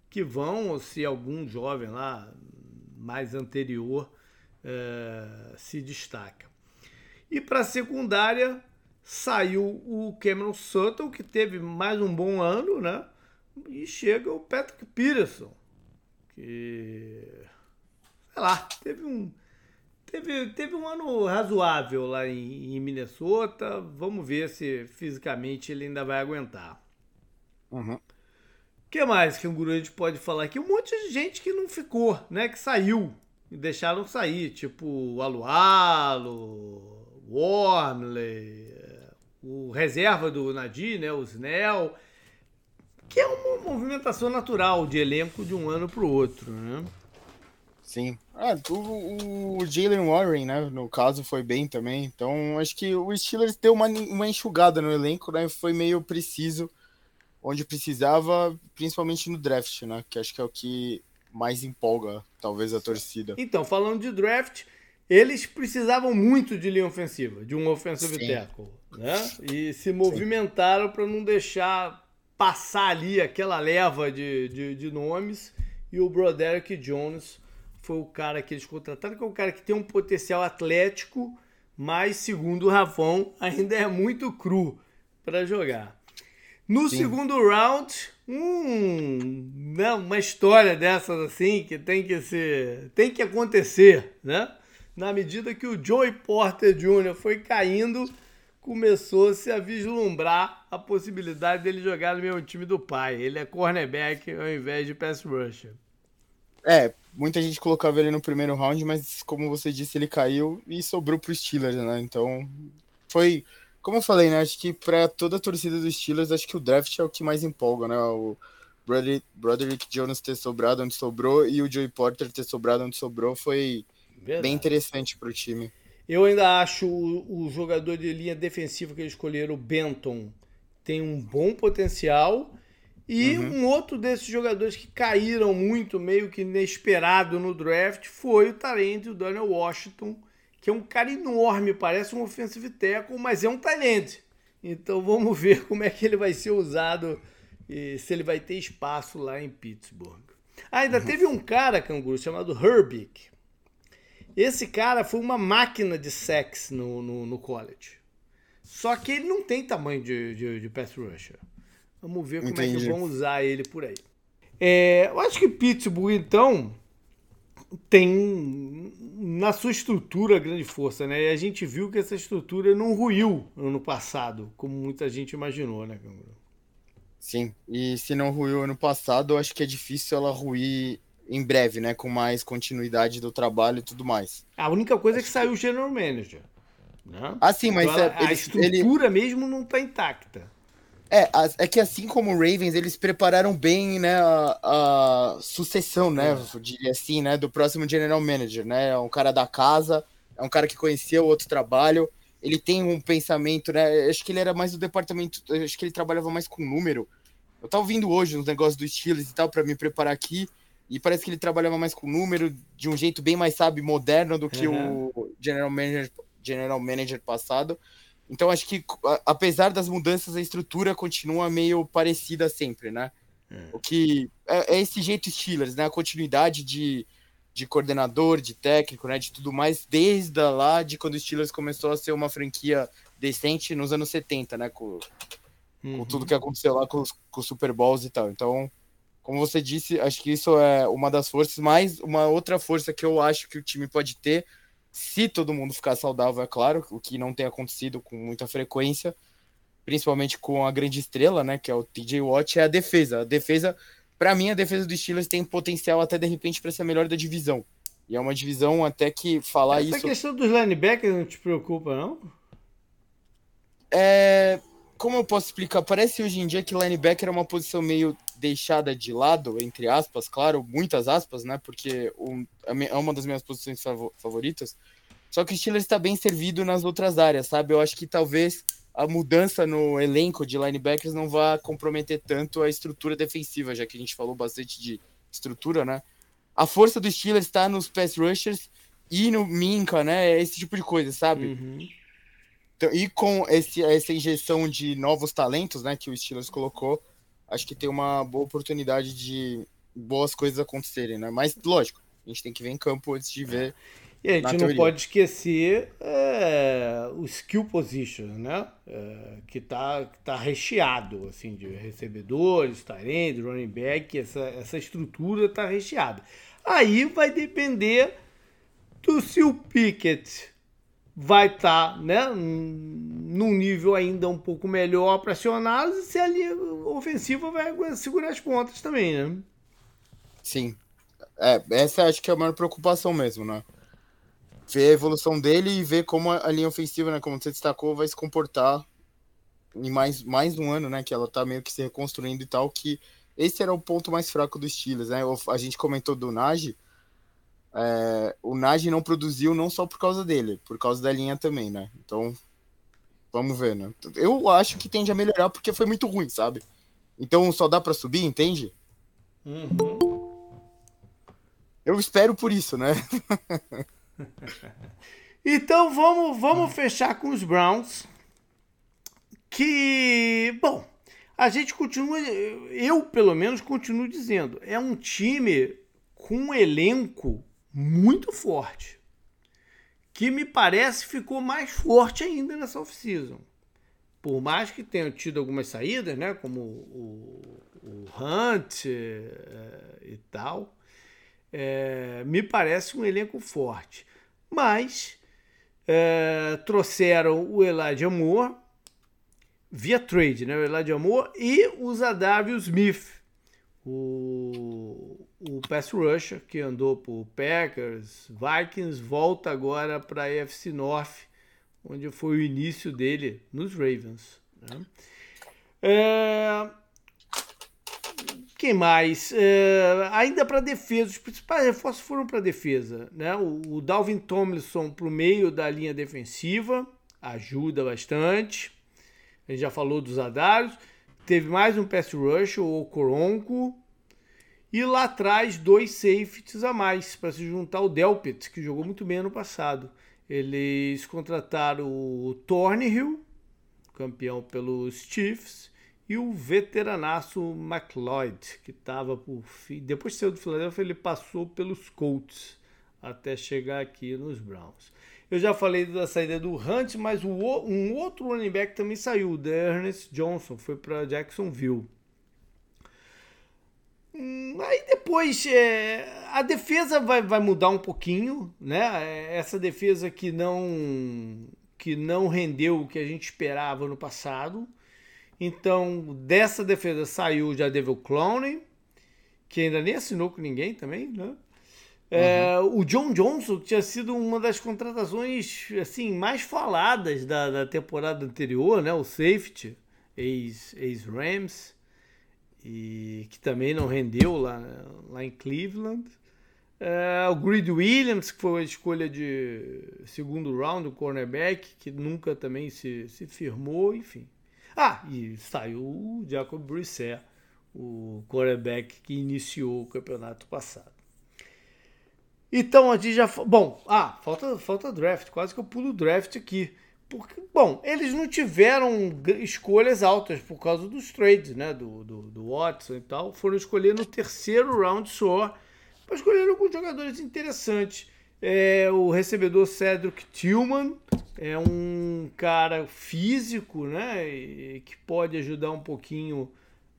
que vão, ou se algum jovem lá mais anterior é, se destaca. E para a secundária saiu o Cameron Sutton, que teve mais um bom ano, né? E chega o Patrick Peterson, que. sei lá, teve um. Teve, teve um ano razoável lá em, em Minnesota. Vamos ver se fisicamente ele ainda vai aguentar. Uhum. O que mais que um guru a gente pode falar aqui? Um monte de gente que não ficou, né? Que saiu. E deixaram sair. Tipo o Alualo, Wormley, o reserva do Nadir, né? O Snell que é uma movimentação natural de elenco de um ano para o outro, né? Sim. Ah, o, o Jalen Warren, né, no caso, foi bem também. Então, acho que o Steelers deu uma, uma enxugada no elenco, né? Foi meio preciso onde precisava, principalmente no draft, né? Que acho que é o que mais empolga, talvez, a torcida. Então, falando de draft, eles precisavam muito de linha ofensiva, de um offensive Sim. tackle, né? E se movimentaram para não deixar passar ali aquela leva de, de, de nomes. E o Broderick Jones foi o cara que eles contrataram, que é um cara que tem um potencial atlético, mas segundo o Rafão, ainda é muito cru para jogar. No Sim. segundo round, hum, né, uma história dessas assim que tem que ser, tem que acontecer, né? Na medida que o Joey Porter Jr. foi caindo, começou-se a vislumbrar a possibilidade dele jogar no mesmo time do pai. Ele é cornerback ao invés de pass rusher. É, muita gente colocava ele no primeiro round, mas como você disse, ele caiu e sobrou pro Steelers, né? Então, foi como eu falei, né? Acho que para toda a torcida dos Steelers, acho que o draft é o que mais empolga, né? O Broderick, Broderick Jones ter sobrado onde sobrou e o Joey Porter ter sobrado onde sobrou foi Verdade. bem interessante para o time. Eu ainda acho o, o, jogador de linha defensiva que eles escolheram, o Benton, tem um bom potencial. E uhum. um outro desses jogadores que caíram muito, meio que inesperado no draft, foi o Tarente, o Daniel Washington, que é um cara enorme, parece um offensive tackle, mas é um talento. Então vamos [LAUGHS] ver como é que ele vai ser usado e se ele vai ter espaço lá em Pittsburgh. Ah, ainda uhum. teve um cara, canguru, chamado Herbig. Esse cara foi uma máquina de sex no, no, no college. Só que ele não tem tamanho de, de, de pass rusher. Vamos ver como Entendi. é que vão usar ele por aí. É, eu acho que Pittsburgh, então, tem na sua estrutura grande força, né? E a gente viu que essa estrutura não ruiu ano passado, como muita gente imaginou, né, Canguru? Sim, e se não ruiu ano passado, eu acho que é difícil ela ruir em breve, né? Com mais continuidade do trabalho e tudo mais. A única coisa é que saiu o General Manager. Né? Ah, sim, mas então, a, a estrutura ele... mesmo não está intacta. É, é que assim como o Ravens, eles prepararam bem, né, a, a sucessão, né, é. diria assim, né, do próximo General Manager, né, é um cara da casa, é um cara que conhecia o outro trabalho, ele tem um pensamento, né, acho que ele era mais do departamento, acho que ele trabalhava mais com número, eu tava ouvindo hoje uns negócios do Steelers e tal, para me preparar aqui, e parece que ele trabalhava mais com número, de um jeito bem mais, sabe, moderno do que uhum. o General Manager, General Manager passado, então acho que apesar das mudanças, a estrutura continua meio parecida sempre, né? É. O que é, é, esse jeito Steelers, né? A continuidade de, de coordenador, de técnico, né? De tudo mais, desde lá de quando o Steelers começou a ser uma franquia decente nos anos 70, né? Com, uhum. com tudo que aconteceu lá com os, com os Super Bowls e tal. Então, como você disse, acho que isso é uma das forças, mas uma outra força que eu acho que o time pode ter se todo mundo ficar saudável, é claro, o que não tem acontecido com muita frequência, principalmente com a grande estrela, né, que é o TJ Watt, é a defesa. A defesa, para mim, a defesa do Steelers tem potencial até de repente para ser a melhor da divisão. E é uma divisão até que falar Essa isso. Essa questão dos linebackers não te preocupa, não? É. Como eu posso explicar? Parece hoje em dia que linebacker é uma posição meio deixada de lado, entre aspas, claro, muitas aspas, né? Porque um, é uma das minhas posições favoritas. Só que o Steelers está bem servido nas outras áreas, sabe? Eu acho que talvez a mudança no elenco de linebackers não vá comprometer tanto a estrutura defensiva, já que a gente falou bastante de estrutura, né? A força do Steelers está nos pass rushers e no Minka, né? Esse tipo de coisa, sabe? Uhum. Então, e com esse, essa injeção de novos talentos, né, que o Steelers colocou, acho que tem uma boa oportunidade de boas coisas acontecerem, né? Mas, lógico, a gente tem que ver em campo antes de ver. E a gente não teoria. pode esquecer é, o skill position, né? É, que tá, tá recheado, assim, de recebedores, tight running back, essa, essa estrutura tá recheada. Aí vai depender do se o Pickett vai estar tá, né, num nível ainda um pouco melhor pressionado e se a linha ofensiva vai segurar as pontas também, né? Sim. É, essa acho que é a maior preocupação mesmo, né? Ver a evolução dele e ver como a linha ofensiva, né, como você destacou, vai se comportar em mais, mais um ano, né, que ela tá meio que se reconstruindo e tal, que esse era o ponto mais fraco dos Steelers, né? A gente comentou do Nagy, é, o Nagy não produziu não só por causa dele, por causa da linha também, né? Então, vamos ver, né? Eu acho que tende a melhorar porque foi muito ruim, sabe? Então só dá para subir, entende? Uhum. Eu espero por isso, né? [LAUGHS] então vamos, vamos fechar com os Browns. Que, bom, a gente continua, eu pelo menos continuo dizendo, é um time com um elenco muito forte, que me parece ficou mais forte ainda nessa off-season. por mais que tenham tido algumas saídas, né, como o, o Hunt é, e tal, é, me parece um elenco forte. Mas é, trouxeram o Elijah Moore via trade, né, o Elijah Moore e o Zadavio Smith, o, o pass rusher que andou por Packers, Vikings, volta agora para a AFC North onde foi o início dele nos Ravens. Né? É... Quem mais? É... Ainda para defesa, os principais reforços foram para defesa. Né? O, Dalvin Tomlinson para o meio da linha defensiva ajuda bastante. A gente já falou dos Adários. Teve mais um pass rush, o Coronco. E lá atrás, dois safeties a mais para se juntar ao Delpit, que jogou muito bem ano passado. Eles contrataram o Thornhill, campeão pelos Chiefs, e o veteranaço McLeod, que estava por fim. Depois de ser do Philadelphia, ele passou pelos Colts até chegar aqui nos Browns. Eu já falei da saída do Hunt, mas um outro running back também saiu, o Ernest Johnson, foi para Jacksonville. Hum, aí depois é, a defesa vai, vai mudar um pouquinho, né? Essa defesa que não que não rendeu o que a gente esperava no passado. Então, dessa defesa saiu já Devil Clowney, que ainda nem assinou com ninguém também, né? É, uhum. o John Johnson tinha sido uma das contratações assim mais faladas da, da temporada anterior, né? O safety, ex-Rams e que também não rendeu lá, lá em Cleveland. É, o Greed Williams, que foi a escolha de segundo round, o cornerback, que nunca também se, se firmou, enfim. Ah, e saiu o Jacob Brissett, o quarterback que iniciou o campeonato passado. Então a gente já. Bom, ah, falta, falta draft, quase que eu pulo o draft aqui. Porque, bom, eles não tiveram escolhas altas por causa dos trades, né? Do, do, do Watson e tal. Foram escolher no terceiro round só. Mas escolheram alguns jogadores interessantes. É, o recebedor Cedric Tillman é um cara físico, né? E, que pode ajudar um pouquinho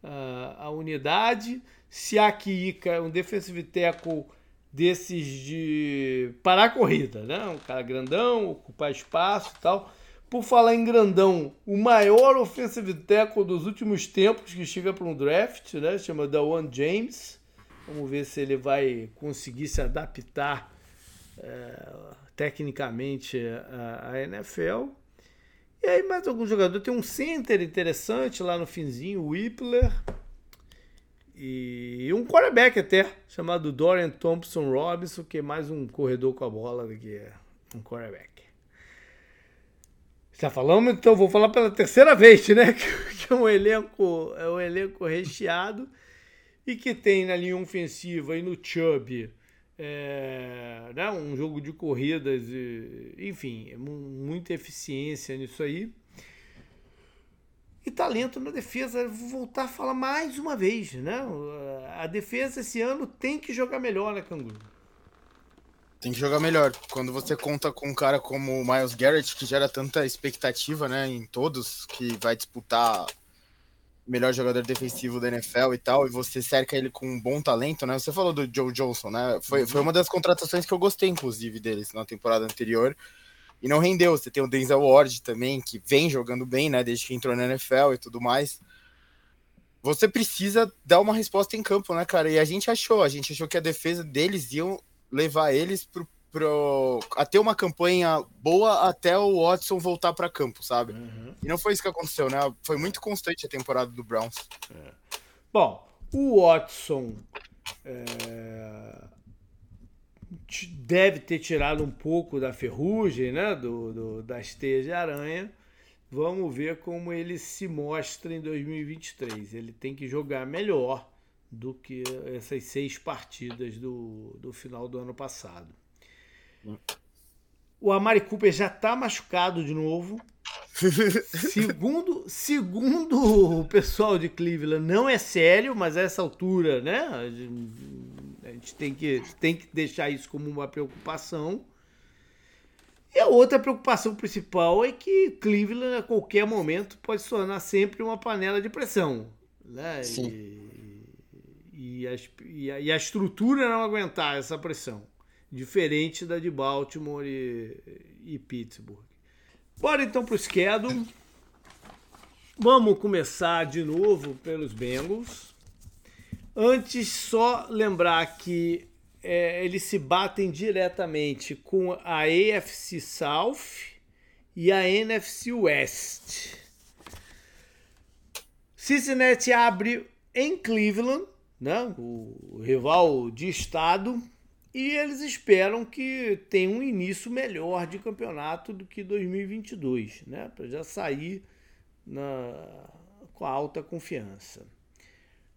uh, a unidade. Siaki Ika é um defensive tackle desses de parar a corrida, né? Um cara grandão, ocupar espaço e tal. Por falar em grandão, o maior offensive tackle dos últimos tempos que chega para um draft, né? Chama Dawan James. Vamos ver se ele vai conseguir se adaptar é, tecnicamente à, NFL. E aí mais algum jogador. Tem um center interessante lá no finzinho, o Whippler. E um quarterback até, chamado Dorian Thompson Robinson, que é mais um corredor com a bola do que um quarterback. Já falamos, então vou falar pela terceira vez, né? [LAUGHS] Que é um elenco, é um elenco recheado e que tem na linha ofensiva e no Chubb é, né, um jogo de corridas, e, enfim, muita eficiência nisso aí. E talento na defesa, vou voltar a falar mais uma vez, né? A defesa esse ano tem que jogar melhor, né, Canguru? Tem que jogar melhor. Quando você conta com um cara como o Miles Garrett, que gera tanta expectativa, né, em todos, que vai disputar melhor jogador defensivo da NFL e tal, e você cerca ele com um bom talento, né? Você falou do Joe Johnson, né? Foi, foi uma das contratações que eu gostei, inclusive, deles na temporada anterior. E não rendeu. Você tem o Denzel Ward também, que vem jogando bem, né? Desde que entrou na NFL e tudo mais. Você precisa dar uma resposta em campo, né, cara? E a gente achou, a gente achou que a defesa deles iam levar eles pro, pro, a ter uma campanha boa até o Watson voltar para campo, sabe? Uhum. E não foi isso que aconteceu, né? Foi muito constante a temporada do Browns. É. Bom, o Watson é... deve ter tirado um pouco da ferrugem, né? Do, do, das teias de aranha. Vamos ver como ele se mostra em 2023. Ele tem que jogar melhor do que essas seis partidas do, do final do ano passado. O Amari Cooper já está machucado de novo. [LAUGHS] segundo, segundo o pessoal de Cleveland, não é sério, mas a essa altura, né? A gente tem que, tem que deixar isso como uma preocupação. E a outra preocupação principal é que Cleveland, a qualquer momento, pode se tornar sempre uma panela de pressão. Né? Sim. E, e, a, e, a, e a estrutura não aguentar essa pressão. Diferente da de Baltimore e, e Pittsburgh. Bora então para o schedule. Vamos começar de novo pelos Bengals. Antes, só lembrar que é, eles se batem diretamente com a AFC South e a NFC West. Cincinnati abre em Cleveland, né, o rival de estado, e eles esperam que tenha um início melhor de campeonato do que 2022, né, para já sair na, com alta confiança.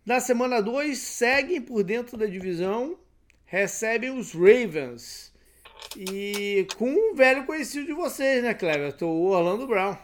Na semana 2, seguem por dentro da divisão, recebem os Ravens. E com um velho conhecido de vocês, né, Cleverton? O Orlando Brown.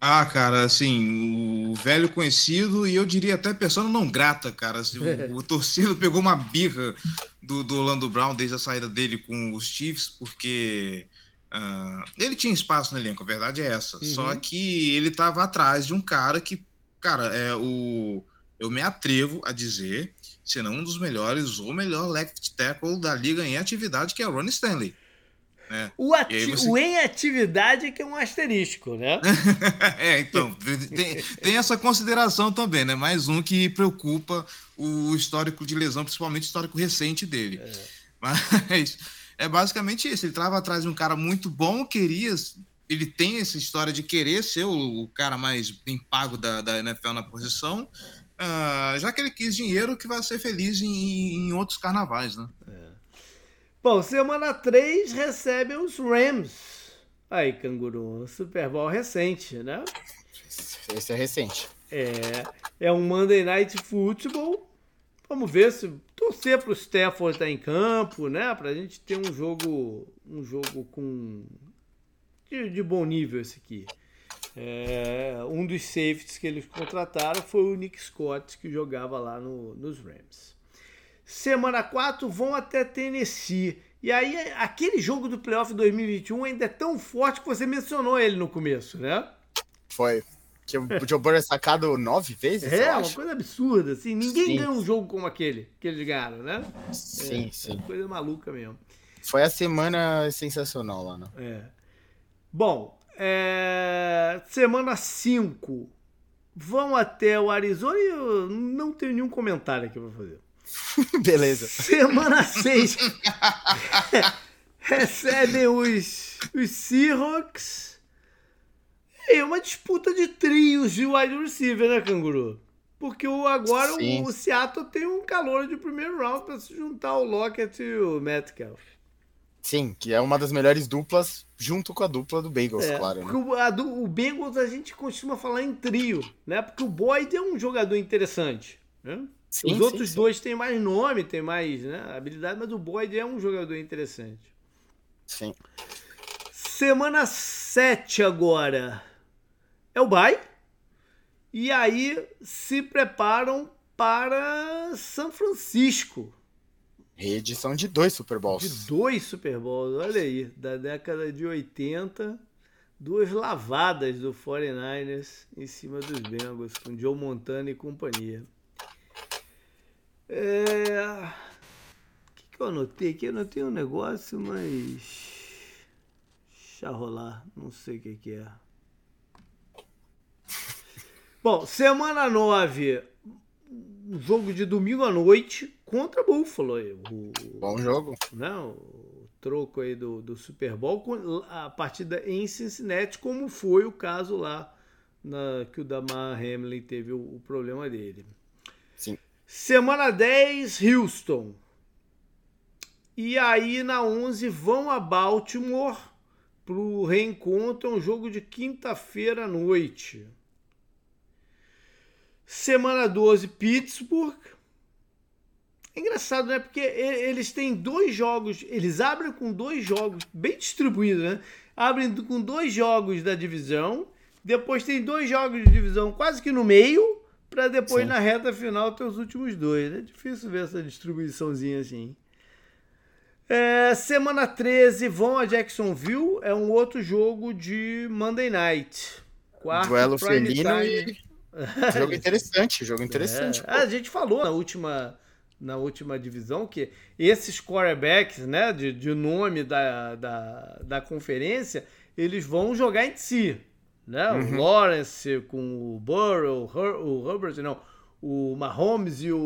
Ah, cara, assim, o velho conhecido e eu diria até pessoa não grata, cara. Assim, o, [LAUGHS] o torcido pegou uma birra do, do Orlando Brown desde a saída dele com os Chiefs, porque Uh, ele tinha espaço no elenco, a verdade é essa. Uhum. Só que ele estava atrás de um cara que, cara, é o. Eu me atrevo a dizer, se não um dos melhores, ou melhor left tackle da liga em atividade, que é o Ronnie Stanley. Né? O, ati você... o em atividade é que é um asterisco, né? [LAUGHS] é, então, tem, tem, essa consideração também, né? Mais um que preocupa o histórico de lesão, principalmente o histórico recente dele. É. Mas é basicamente isso. Ele estava atrás de um cara muito bom, queria. Ele tem essa história de querer ser o, o cara mais bem pago da, da NFL na posição, uh, já que ele quis dinheiro que vai ser feliz em, em outros carnavais, né? É. Bom, semana 3 recebe os Rams. Aí, canguru, Super Bowl recente, né? Esse é recente. É, é um Monday Night Football Vamos ver se torcer para o Stafford estar em campo, né? Para a gente ter um jogo, um jogo com de, de bom nível esse aqui. É, um dos safeties que eles contrataram foi o Nick Scott, que jogava lá no, nos Rams. Semana 4 vão até Tennessee. E aí, aquele jogo do playoff 2021 ainda é tão forte que você mencionou ele no começo, né? Foi. Que o Joe Burrow é sacado nove vezes? É, uma coisa absurda, assim. Ninguém sim. ganha um jogo como aquele que eles ganharam, né? Sim, é, sim. É coisa maluca mesmo. Foi a semana sensacional lá, né? É. Bom, é... semana 5. Vão até o Arizona e eu não tenho nenhum comentário aqui pra fazer. [LAUGHS] Beleza. Semana 6. Recebem os, os Seahawks é uma disputa de trios de wide receiver, né, Canguru? Porque o, agora o, o, Seattle tem um calor de primeiro round para se juntar ao Lockett e o Metcalf. Sim, que é uma das melhores duplas junto com a dupla do Bengals, é, claro. Né? O, a, do, o Bengals a gente costuma falar em trio, né? Porque o Boyd é um jogador interessante. Né? Sim, Os outros sim, dois sim. têm mais nome, têm mais né, habilidade, mas o Boyd é um jogador interessante. Sim. Semana 7 agora é o bye. E aí se preparam para São Francisco. Reedição de dois Super Bowls. De dois Super Bowls, olha aí. Da década de 80, duas lavadas do 49ers em cima dos Bengals, com Joe Montana e companhia. É... O que, que eu anotei aqui? Eu anotei um negócio, mas. Deixa rolar, não sei o que, que é. Bom, semana 9, jogo de domingo à noite contra Buffalo. O, Bom jogo. Né, o troco aí do, do Super Bowl, a partida em Cincinnati, como foi o caso lá na, que o Damar Hamlin teve o, o problema dele. Semana 10, Houston. E aí na 11 vão a Baltimore para o reencontro, é um jogo de quinta-feira à noite. Semana 12, Pittsburgh. É engraçado, né? Porque eles têm dois jogos, eles abrem com dois jogos bem distribuídos, né? Abrem com dois jogos da divisão, depois tem dois jogos de divisão quase que no meio, para depois Sim. na reta final ter os últimos dois. É difícil ver essa distribuiçãozinha assim. É, semana 13 vão a Jacksonville. É um outro jogo de Monday Night. Quarto Duelo felino e... [LAUGHS] jogo interessante, jogo interessante. É, a gente falou na última, na última divisão que esses quarterbacks né, de, de nome da, da, da conferência, eles vão jogar em si. Né? Uhum. O Lawrence com o Burrow, o Herbert, não o Mahomes e o,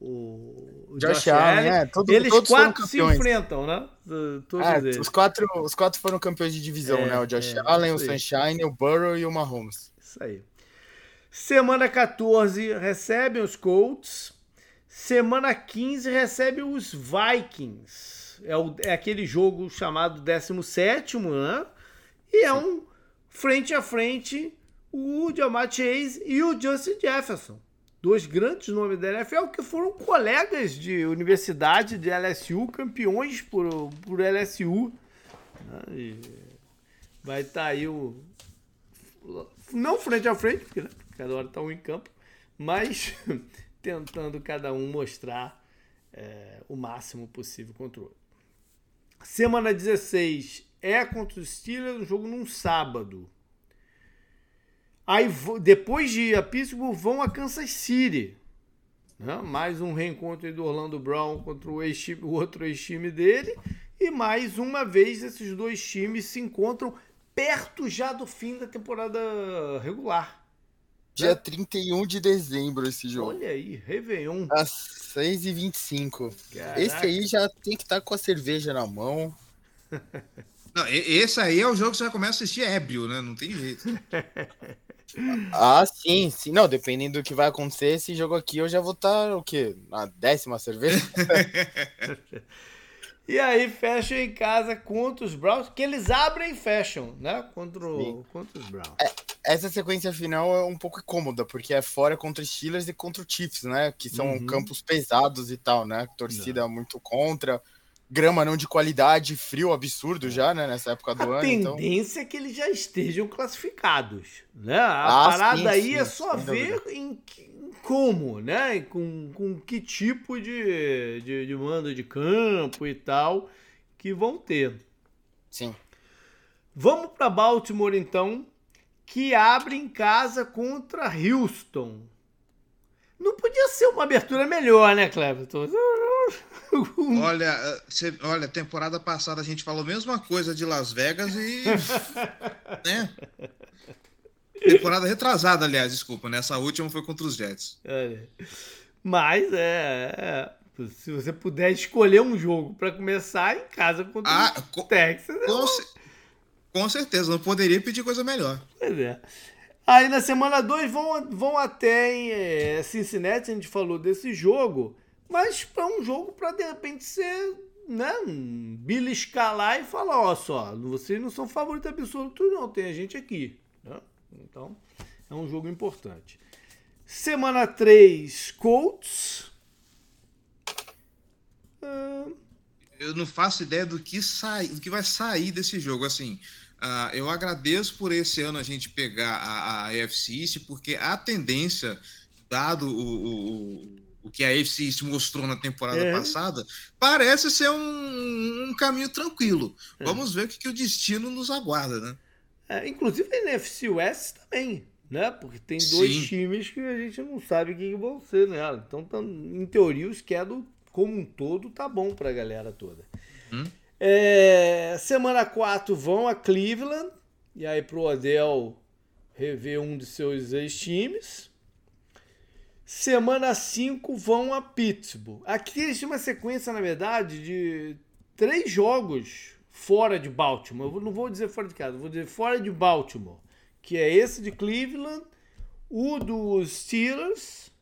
o, o Josh, Josh Allen, é, todo, eles quatro se enfrentam, né? É, os, quatro, os quatro foram campeões de divisão, é, né? O Josh é, Allen, o Sunshine, o Burrow e o Mahomes. Isso aí. Semana 14 recebem os Colts. Semana 15 recebe os Vikings. É, o, é aquele jogo chamado 17, né? E é um frente a frente o Jamar Chase e o Justin Jefferson dois grandes nomes da NFL que foram colegas de universidade de LSU, campeões por, por LSU. Né? vai estar tá aí o. Não frente a frente, porque cada hora está um em campo, mas [LAUGHS] tentando cada um mostrar é, o máximo possível contra o outro. Semana 16 é contra os Steelers, um jogo num sábado. Aí depois de ir a Pittsburgh vão a Kansas City. Né? Mais um reencontro do Orlando Brown contra o, ex o outro ex-time dele. E mais uma vez esses dois times se encontram perto já do fim da temporada regular. Dia né? 31 de dezembro esse jogo. Olha aí, Réveillon. Às 6h25. Caraca. Esse aí já tem que estar tá com a cerveja na mão. [LAUGHS] Não, esse aí é o jogo que você já começa a assistir ébrio, né? Não tem jeito. [LAUGHS] Ah, sim, sim. Não, dependendo do que vai acontecer, esse jogo aqui eu já vou estar, tá, o quê? Na décima cerveja? [LAUGHS] e aí fecham em casa contra os Browns, que eles abrem e fecham, né? Contra, o, contra os Browns. É, essa sequência final é um pouco incômoda, porque é fora contra os Steelers e contra o Chiefs, né? Que são uhum. campos pesados e tal, né? Torcida Não. muito contra grama não de qualidade, frio absurdo já, né, nessa época do a ano. A então. tendência então... é que eles já estejam classificados, né? A ah, parada sim, aí sim, é só ver em, em, como, né? Com, com que tipo de, de, de mando de campo e tal que vão ter. Sim. Vamos para Baltimore então, que abre em casa contra Houston. Não podia ser uma abertura melhor, né, Cleberton? [LAUGHS] olha, você, olha, temporada passada a gente falou a mesma coisa de Las Vegas e. [LAUGHS] né? Temporada retrasada, aliás, desculpa, né? Essa última foi contra os Jets. Mas é, é, Se você puder escolher um jogo para começar em casa contra ah, o Texas. Com, é com certeza, não poderia pedir coisa melhor. Pois é. Aí na semana 2 vão, vão até em é, Cincinnati, a gente falou desse jogo, mas para um jogo para de repente ser né, um beliscar e falar, ó só, vocês não são favorito absoluto não, tem a gente aqui. Né? Então, é um jogo importante. Semana 3, Colts. Eu não faço ideia do que, sai, do que vai sair desse jogo, assim... Uh, eu agradeço por esse ano a gente pegar a, a porque a tendência, dado o, o, o que a East mostrou na temporada é. passada, parece ser um, um caminho tranquilo. É. Vamos ver o que, que, o destino nos aguarda, né? É, inclusive a NFC West também, né? Porque tem dois Sim. times que a gente não sabe o que, vão ser nela. Então, tá, em teoria, o schedule como um todo tá bom para a galera toda. Hum? É, semana 4 vão a Cleveland. E aí pro Odell rever um de seus ex-times. Semana 5 vão a Pittsburgh. Aqui têm uma sequência, na verdade, de três jogos fora de Baltimore. Eu não vou dizer fora de casa, vou dizer fora de Baltimore. Que é esse de Cleveland, o dos Steelers.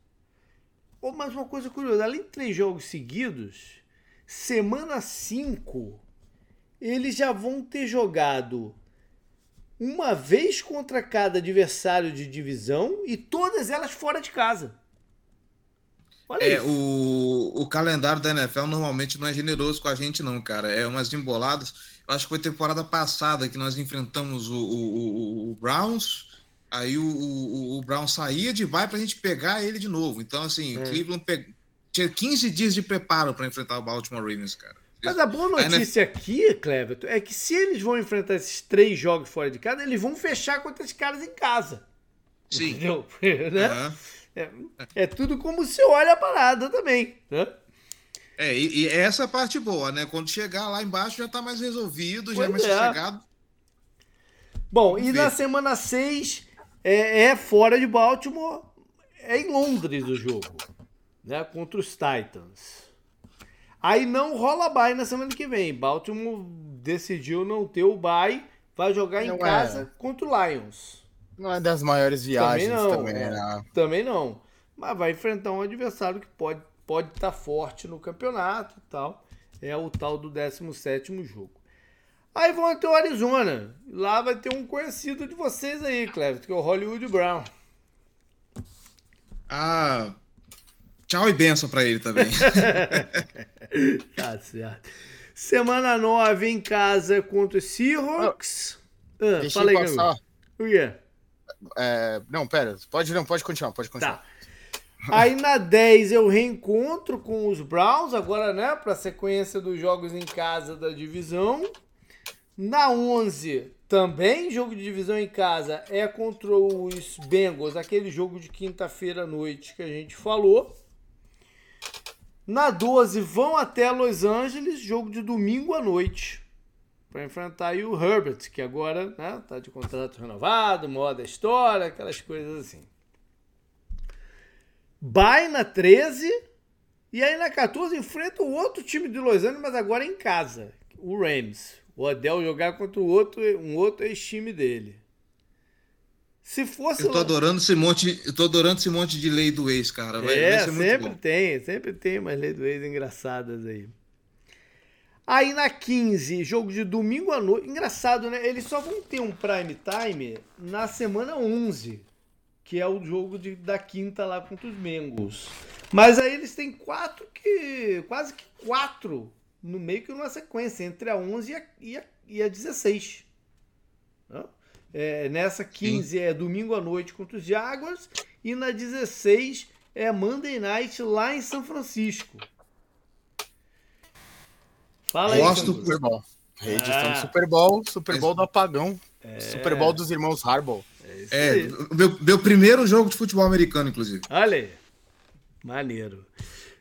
Ou mais uma coisa curiosa, além de três jogos seguidos, semana 5 eles já vão ter jogado uma vez contra cada adversário de divisão e todas elas fora de casa. Olha é, o, o calendário da NFL normalmente não é generoso com a gente, não, cara. É umas emboladas. Eu acho que foi temporada passada que nós enfrentamos o, o, o Browns. Aí o, o, o Brown saía de vai pra gente pegar ele de novo. Então, assim, é. Cleveland pe... tinha 15 dias de preparo para enfrentar o Baltimore Ravens, cara. Mas a boa notícia aqui, Cleverton, é que se eles vão enfrentar esses três jogos fora de casa, eles vão fechar contra esses caras em casa. Sim. Entendeu? [LAUGHS] né? Uhum. É, é, tudo como se olha a parada também. Né? É, e, e essa é a parte boa, né? Quando chegar lá embaixo já tá mais resolvido, pois já é mais chegado. Bom, Vamos e ver. na semana 6 é, é fora de Baltimore, é em Londres o jogo, né? Contra os Titans. Aí não rola bye na semana que vem. Baltimore decidiu não ter o bye, vai jogar não em é. casa contra o Lions. Não é das maiores viagens também, não, também, né? Também não. Mas vai enfrentar um adversário que pode pode estar tá forte no campeonato e tal. É o tal do 17 jogo. Aí vão até o Arizona. Lá vai ter um conhecido de vocês aí, Cleves, que é o Hollywood Brown. Ah, Tchau e benção para ele também. [LAUGHS] tá certo. Semana 9 em casa contra o Seahawks. Ah, Deixa fala aí, passar. O quê? É, não, pera. Pode, não, pode continuar, pode continuar. Tá. Aí na 10 eu reencontro com os Browns, agora, né, para sequência dos jogos em casa da divisão. Na 11, também jogo de divisão em casa, é contra os Bengals, aquele jogo de quinta-feira à noite que a gente falou. Na 12 vão até Los Angeles, jogo de domingo à noite, para enfrentar o Herbert, que agora né, tá de contrato renovado, moda história, aquelas coisas assim. Vai na 13 e aí na 14 enfrenta o outro time de Los Angeles, mas agora em casa, o Rams. O Odell jogar contra o outro, um outro ex-time dele. Se fosse. Eu tô adorando esse monte, eu tô adorando esse monte de lei do ex, cara. Vai, é, vai sempre tem, sempre tem umas lei do ex engraçadas aí. Aí na 15, jogo de domingo à noite. Engraçado, né? Eles só vão ter um prime time na semana 11, que é o jogo de, da quinta lá contra os Mengos. Mas aí eles têm quatro que. quase que quatro no meio que numa sequência, entre a 11 e a, e a, e a 16. Não? É, nessa 15 Sim. é domingo à noite contra os Jaguars. E na 16 é Monday Night lá em São Francisco. Fala Gosto aí, do Super Bowl. Reedição ah. do Super Bowl, Super Bowl do apagão. É. Super Bowl dos irmãos Harbaugh. É, é meu, meu primeiro jogo de futebol americano, inclusive. Olha aí. Maneiro.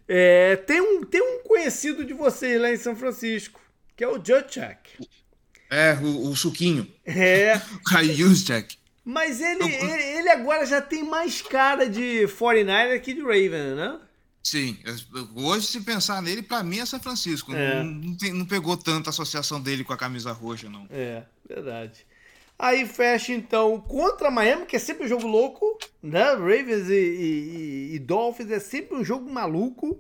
É, tem, um, tem um conhecido de vocês lá em São Francisco, que é o Jutchak. É, o, o suquinho. É. [LAUGHS] Juszczyk. Mas ele, ele, ele, agora já tem mais cara de 49er que de Raven, né? Sim, hoje se pensar nele, para mim é São Francisco. É. Não, não, não, pegou tanta associação dele com a camisa roxa, não. É, verdade. Aí fecha então contra Miami, que é sempre um jogo louco, né? Ravens e, e, e Dolphins é sempre um jogo maluco.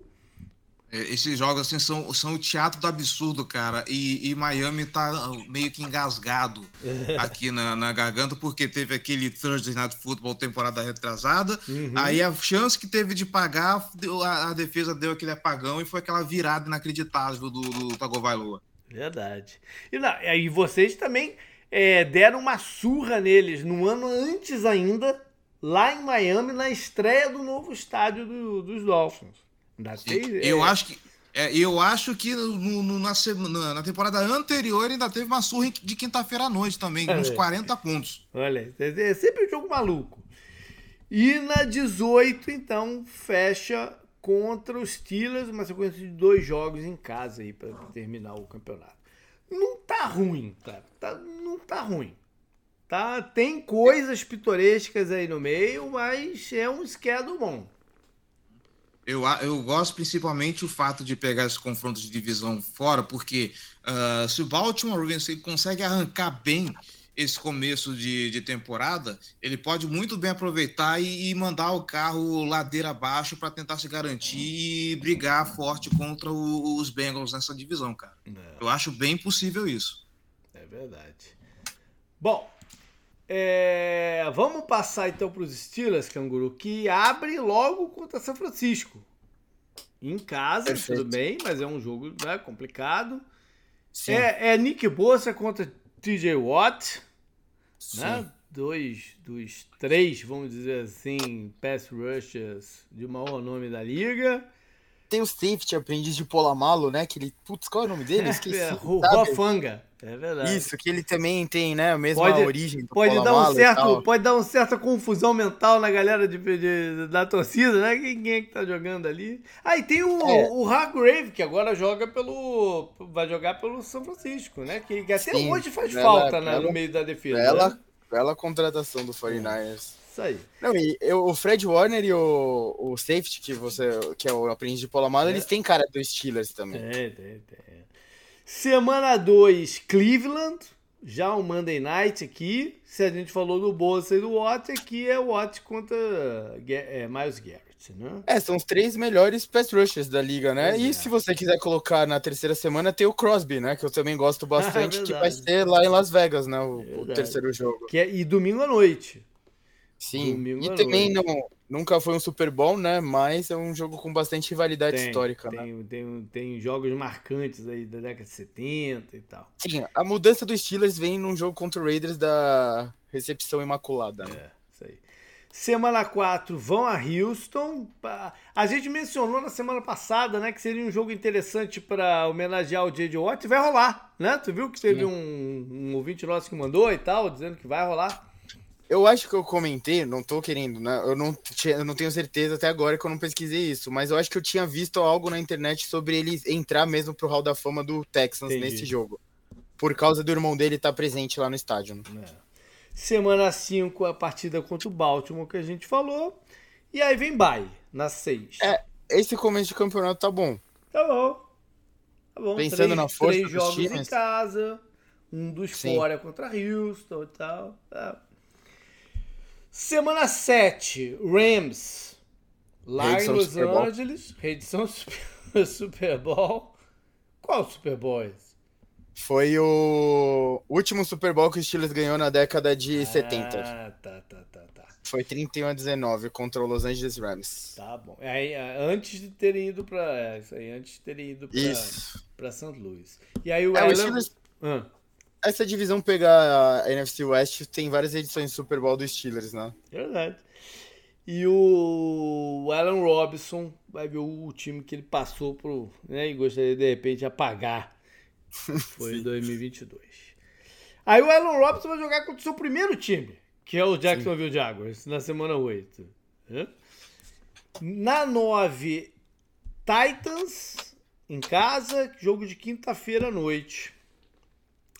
É, esses jogos assim são, são o teatro do absurdo, cara. E, e Miami tá meio que engasgado [LAUGHS] aqui na, na, garganta, porque teve aquele Thursday Night Football temporada retrasada. Uhum. Aí a chance que teve de pagar, a, a, defesa deu aquele apagão e foi aquela virada inacreditável do, do Tagovailoa. Verdade. E aí vocês também é, deram uma surra neles no ano antes ainda, lá em Miami, na estreia do novo estádio do, dos Dolphins. Eu é... acho que. É, eu acho que no, no, na, na, temporada anterior ainda teve uma surra de quinta-feira à noite também, uns 40 pontos. Olha, é sempre um jogo maluco. E na 18, então, fecha contra os Steelers, uma sequência de dois jogos em casa aí para terminar o campeonato. Não tá ruim, cara. Tá, não tá ruim. Tá, tem coisas pitorescas aí no meio, mas é um schedule bom. Eu, eu gosto principalmente o fato de pegar esse confronto de divisão fora, porque uh, se o Baltimore Ravens consegue arrancar bem esse começo de, de temporada, ele pode muito bem aproveitar e, e mandar o carro ladeira abaixo para tentar se garantir e brigar forte contra o, os Bengals nessa divisão, cara. É. Eu acho bem possível isso. É verdade. Bom, é, vamos passar então para os Steelers, Canguru, que abre logo contra São Francisco. Em casa, Perfeito. tudo bem, mas é um jogo né, complicado. É, é, Nick Bossa contra TJ Watt, né? Dois dos três, vamos dizer assim, pass rushers de maior nome da liga. tem o safety aprendiz de Polamalo, né? Que ele, putz, qual é o nome dele? [LAUGHS] Esqueci. É, Rufanga. É verdade. Isso, que ele também tem, né, a mesma pode, origem. pode dar um certo, pode dar uma certa confusão mental na galera de, de da torcida, né? Quem, quem, é que tá jogando ali? Ah, e tem o, é. o Hargrave, que agora joga pelo. vai jogar pelo São Francisco, né? Que, que até Sim, hoje faz bela, falta né, no meio da defesa. Bela, né? bela contratação do 49ers. Isso aí. Não, e eu, o Fred Warner e o, o safety, que, você, que é o aprendiz de Polamalo, é. eles têm cara dos Steelers também. É, tem, tem. Semana 2, Cleveland. Já o Monday Night aqui. Se a gente falou do Bolsa e do Watt, aqui é o Watt contra é, Miles Garrett. Né? É, são os três melhores pass rushers da liga, né? e se você quiser colocar na terceira semana, tem o Crosby, né? Que eu também gosto [LAUGHS] bastante, é que vai ser lá em Las Vegas, né? O, o terceiro jogo. Que é, e domingo à noite. Sim, domingo e também não, Nunca foi um Super Bowl, né? Mas é um jogo com bastante rivalidade tem, histórica, tem, né? Tem, tem jogos marcantes aí da década de 70 e tal. Sim, a mudança dos Steelers vem num jogo contra o Raiders da recepção imaculada. Né? É, isso aí. Semana 4 vão a Houston. A gente mencionou na semana passada, né, que seria um jogo interessante para homenagear o J.J. Watt. Vai rolar, né? Tu viu que teve um, um ouvinte nosso que mandou e tal, dizendo que vai rolar. Eu acho que eu comentei, não tô querendo, né? Eu não, eu não tenho certeza até agora que eu não pesquisei isso, mas eu acho que eu tinha visto algo na internet sobre ele entrar mesmo pro Hall da Fama do Texans Entendi. nesse jogo. Por causa do irmão dele estar tá presente lá no estádio. Né? É. Semana 5, a partida contra o Baltimore que a gente falou. E aí vem bye, na 6. É, esse começo de campeonato tá bom. Tá bom. Tá bom. Pensando três, na força três jogos times. em casa, um dos Sim. fora contra Houston e tal. Tá. Semana 7, Rams. Lá em Los Angeles, reedição Super, [LAUGHS] Super Bowl. Qual Super Bowl é esse? Foi o último Super Bowl que o Steelers ganhou na década de ah, 70. Ah, tá, tá, tá, tá. Foi 31 a 19 contra o Los Angeles Rams. Tá bom. Aí, antes de terem ido para é, isso aí, antes de terem ido para St. Louis. E aí o, é, o Steelers... ah essa divisão pegar a NFC West tem várias edições de Super Bowl dos Steelers, né? Verdade. E o Alan Robinson vai ver o time que ele passou pro, né, e gostaria de repente apagar. [LAUGHS] Foi em 2022. Aí o Alan Robinson vai jogar contra o seu primeiro time, que é o Jacksonville Sim. Jaguars, na semana 8. Na 9, Titans em casa, jogo de quinta-feira à noite.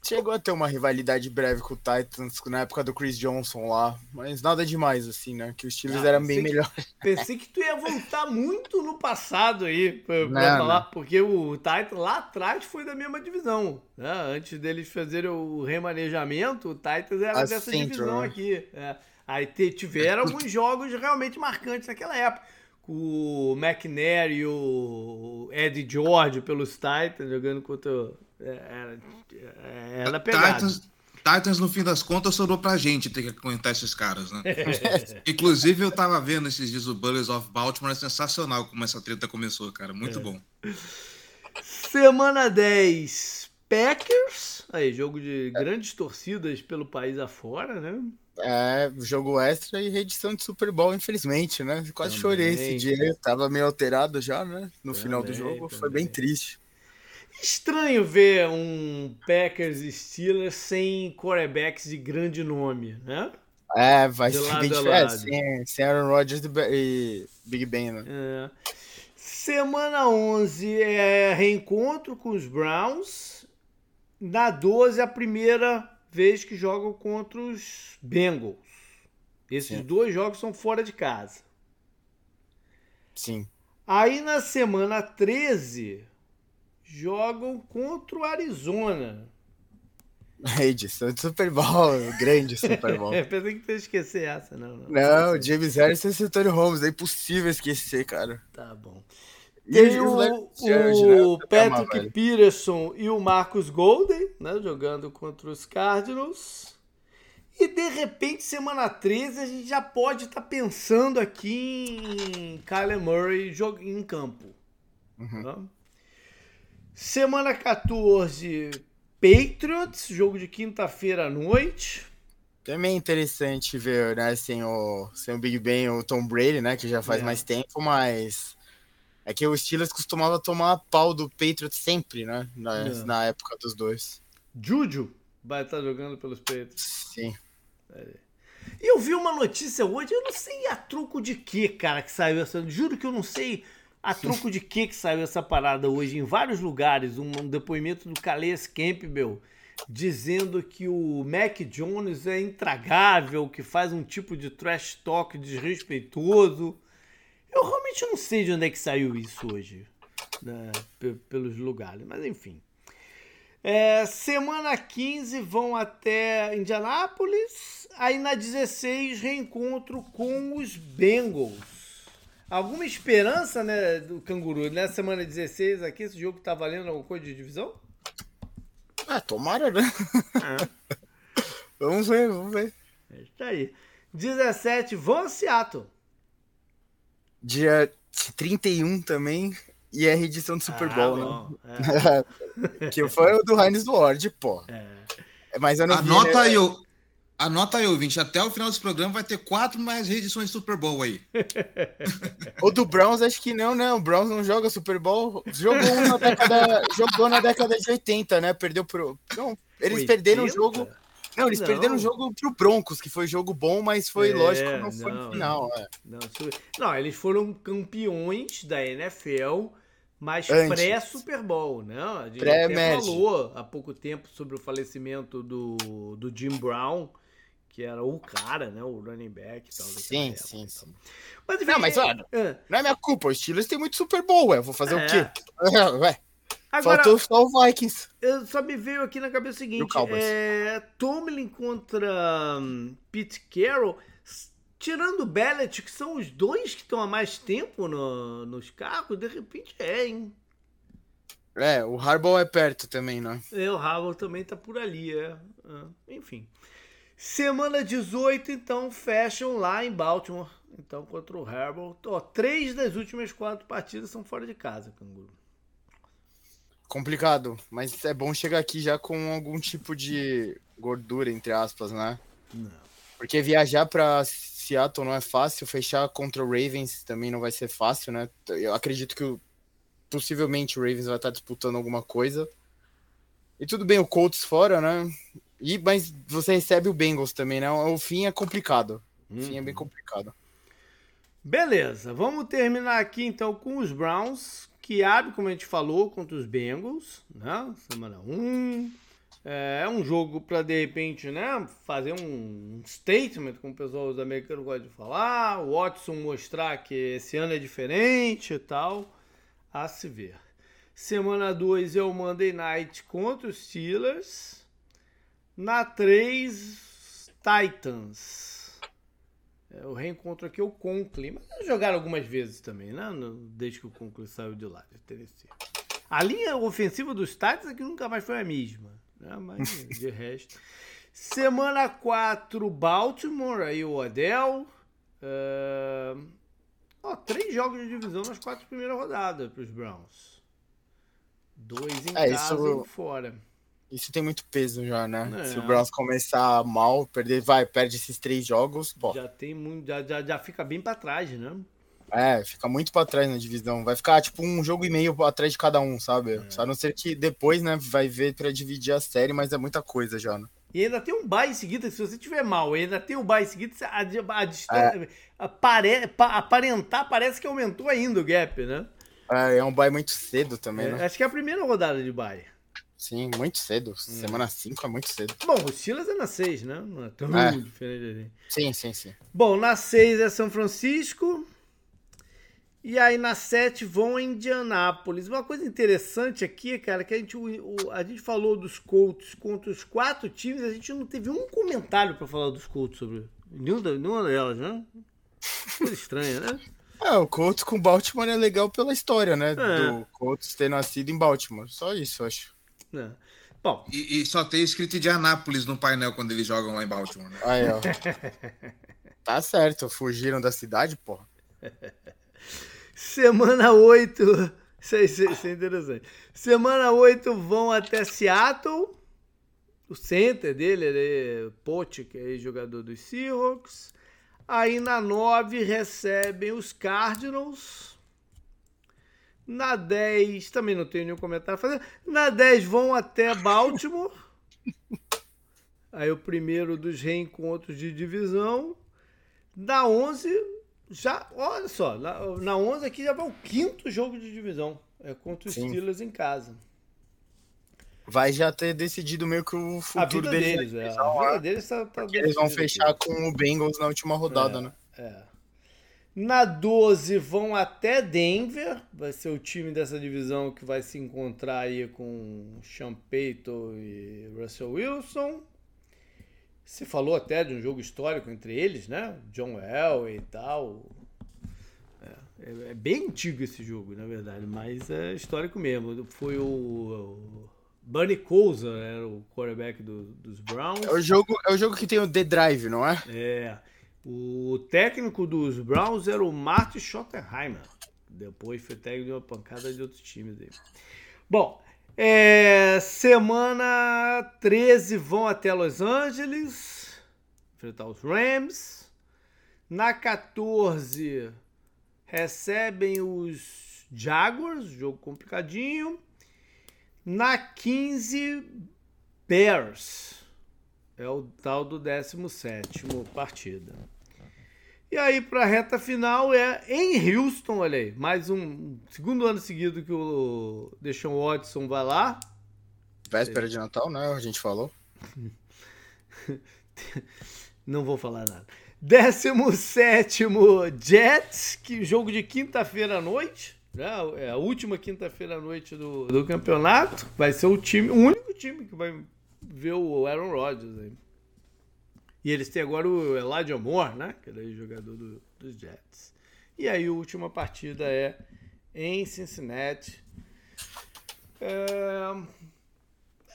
Chegou a ter uma rivalidade breve com o Titans na época do Chris Johnson lá, mas nada demais, assim, né? Que os Steelers ah, eram bem melhores. [LAUGHS] Pensei que tu ia voltar muito no passado aí pra, pra falar, porque o Titans lá atrás foi da mesma divisão. Né? Antes deles fazerem o remanejamento, o Titans era a dessa Central, divisão né? aqui. É. Aí tiveram alguns [LAUGHS] jogos realmente marcantes naquela época. Com o McNair e o Eddie George pelos Titans jogando contra era, era pegada. Titans, Titans, no fim das contas, sobrou pra gente ter que aguentar esses caras, né? [LAUGHS] Inclusive, eu tava vendo esses dias o Bullies of Baltimore, é sensacional como essa treta começou, cara. Muito é. bom. Semana 10, Packers. Aí, jogo de grandes torcidas pelo país afora, né? É, jogo extra e reedição de Super Bowl, infelizmente, né? Quase também, chorei esse dia. Tava meio alterado já, né? No também, final do jogo. Também. Foi bem triste. Estranho ver um Packers Steelers sem quarterbacks de grande nome, né? É, vai ser bem diferente. Sem, sem Aaron Rodgers e Big Ben, né? É. Semana 11 é reencontro com os Browns. Na 12 é a primeira vez que jogam contra os Bengals. Esses Sim. dois jogos são fora de casa. Sim. Aí na semana 13 jogam contra o Arizona. [LAUGHS] Edição de Super Bowl, grande Super Bowl. [LAUGHS] Pensei que tu ia esquecer essa, não. Não, não James Harrison e Tony Holmes, é impossível esquecer, cara. Tá bom. Tem o, o, o né? Patrick amar, Peterson e o Marcus Golden, né, jogando contra os Cardinals. E de repente, semana 13, a gente já pode estar tá pensando aqui em Kyler Murray em campo. Uhum. Tá? Semana 14, Patriots, jogo de quinta-feira à noite. Também é interessante ver, né, sem o, sem o Big Ben o Tom Brady, né, que já faz é. mais tempo, mas É que o Steelers costumava tomar pau do Patriots sempre, né? Na, na época dos dois. Juju vai estar jogando pelos Patriots. Sim. E eu vi uma notícia hoje, eu não sei a truco de que, cara, que saiu essa. Juro que eu não sei a truco de que que saiu essa parada hoje em vários lugares. Um, depoimento do Calais Campbell dizendo que o Mac Jones é intragável, que faz um tipo de trash talk desrespeitoso. Eu realmente não sei de onde é que saiu isso hoje, né, pelos lugares, mas enfim. É, semana 15 vão até Indianápolis, aí na 16 reencontro com os Bengals. Alguma esperança, né, do Canguru, nessa semana 16 aqui, esse jogo tá valendo alguma coisa de divisão? Ah, tomara, né? É. [LAUGHS] vamos ver, vamos ver. É isso aí. 17, vão Seattle. Dia 31 também. E é a reedição do Super ah, Bowl, né? É. [LAUGHS] que foi o do Heinz Ward, pô. É. Mas eu não Anota vi, né? aí, o... Anota aí, ouvinte. Até o final desse programa vai ter quatro mais reedições do Super Bowl aí. [LAUGHS] o do Browns, acho que não, né? O Browns não joga Super Bowl. Jogou na década, [LAUGHS] jogou na década de 80, né? Perdeu pro. Não, eles 80? perderam o jogo. Não, eles não. perderam o jogo pro Broncos, que foi jogo bom, mas foi é, lógico, não foi não, no final. É. Não, não, eles foram campeões da NFL, mas pré-Super Bowl, né? A gente pré até falou há pouco tempo sobre o falecimento do, do Jim Brown que era o cara, né? O running back e tal. Sim, época, sim, então. Mas, enfim, não, mas olha, é. não é minha culpa. Os Steelers tem muito Super Bowl, ué. Vou fazer é. o quê? [LAUGHS] Ué. Agora, Faltou só o Vikings. Eu só me veio aqui na cabeça o seguinte: é, Tomlin contra um, Pete Carroll, tirando o Bellet, que são os dois que estão há mais tempo no, nos carros, de repente é, hein? É, o Harbaugh é perto também, né? É, o Harbaugh também tá por ali, é. é. Enfim. Semana 18, então, fecham lá em Baltimore. Então, contra o Harbaugh. Ó, três das últimas quatro partidas são fora de casa, Canguru. Complicado, mas é bom chegar aqui já com algum tipo de gordura, entre aspas, né? Não. Porque viajar para Seattle não é fácil, fechar contra o Ravens também não vai ser fácil, né? Eu acredito que possivelmente o Ravens vai estar disputando alguma coisa. E tudo bem, o Colts fora, né? E, mas você recebe o Bengals também, né? O fim é complicado. O fim é bem uhum. complicado. Beleza, vamos terminar aqui então com os Browns, que abre, como a gente falou, contra os Bengals, né? Semana 1. É, é um jogo para de repente, né, fazer um statement, como o pessoal os americanos gostam de falar, o Watson mostrar que esse ano é diferente e tal, a se ver. Semana 2 é o Monday Night contra os Steelers. Na 3, Titans. É, o reencontro aqui é o Conklin. Mas jogaram algumas vezes também, né? Desde que o Conklin saiu de lá, de Tennessee. A linha ofensiva dos Titans aqui nunca mais foi a mesma. Né? Mas de [LAUGHS] resto. Semana 4, Baltimore, aí o Odell. Uh... Ó, três jogos de divisão nas quatro primeiras rodadas para os Browns. Dois em é, casa e um fora. Isso tem muito peso já, né? É. Se o Browns começar mal, perder, vai, perde esses três jogos, pô. Já tem muito, já, já, já fica bem para trás, né? É, fica muito para trás na divisão. Vai ficar tipo um jogo e meio atrás de cada um, sabe? É. A não ser que depois, né, vai ver para dividir a série, mas é muita coisa já, né? E ainda tem um bye em seguida, se você tiver mal, ainda tem um bye em seguida, a, a distância. É. Apare, aparentar parece que aumentou ainda o gap, né? É, é um bye muito cedo também, é, né? Acho que é a primeira rodada de bye. Sim, muito cedo. Hum. Semana 5 é muito cedo. Bom, o Steelers é na 6, né? Não é tão é. diferente assim. Sim, sim, sim. Bom, na 6 é São Francisco. E aí na 7 vão a Indianápolis. Uma coisa interessante aqui, cara, que a gente, o, a gente falou dos Colts contra os quatro times, a gente não teve um comentário para falar dos Colts sobre nenhuma, nenhuma delas, né? Coisa estranha, né? [LAUGHS] É, o Colts com Baltimore é legal pela história, né? É. Do Colts ter nascido em Baltimore. Só isso, eu acho. É. Bom. E, e, só tem escrito de Anápolis no painel quando eles jogam lá em Baltimore. Né? Aí, ó. [LAUGHS] tá certo, fugiram da cidade, porra. Semana 8. Isso, é, isso, isso é interessante. Semana 8 vão até Seattle. O center dele é Pote, que é jogador dos Seahawks. Aí na 9 recebem os Cardinals. Na 10, também não tenho nenhum comentário a fazer. Na 10 vão até Baltimore. [LAUGHS] Aí o primeiro dos reencontros de divisão. Na 11, já, olha só, na, na 11 aqui já vai o quinto jogo de divisão. É contra os Sim. Steelers em casa. Vai já ter decidido meio que o futuro deles. deles é. A vida deles tá, tá Eles vão fechar com o Bengals na última rodada, é, né? É. Na 12 vão até Denver, vai ser o time dessa divisão que vai se encontrar aí com Sean Payton e Russell Wilson. Se falou até de um jogo histórico entre eles, né? John Elway e tal. É, é, é, bem antigo esse jogo, na verdade, mas é histórico mesmo. Foi o, o Bunny Cousa, era o quarterback do, dos Browns. É o, jogo, é o jogo que tem o The Drive, não é? É. O técnico dos Browns era o Martin Schottenheimer. Depois foi técnico de uma pancada de outros times aí. Bom, é, semana 13 vão até Los Angeles enfrentar os Rams. Na 14 recebem os Jaguars, jogo complicadinho. Na 15, Bears. É o tal do 17 partida. E aí, para a reta final, é em Houston, olha aí. Mais um segundo ano seguido que o Deshaun Watson vai lá. Véspera de Natal, né? A gente falou. [LAUGHS] Não vou falar nada. 17 Jets, que jogo de quinta-feira à noite. Né? É a última quinta-feira à noite do, do campeonato. Vai ser o time, o único time que vai ver o Aaron Rodgers aí. E eles têm agora o Elijah Moore, né? Que é jogador do, dos Jets. E aí a última partida é em Cincinnati. É,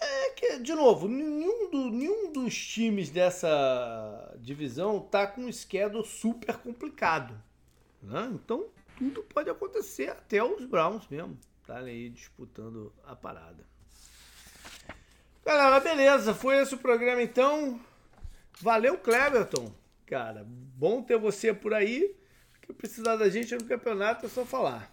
é que, de novo, nenhum, do, nenhum dos times dessa divisão tá com um schedule super complicado. Né? Então, tudo pode acontecer até os Browns mesmo estarem aí disputando a parada. Galera, beleza. Foi esse o programa então. Valeu, Cleverton. Cara, bom ter você por aí. Que precisar da gente no campeonato é só falar.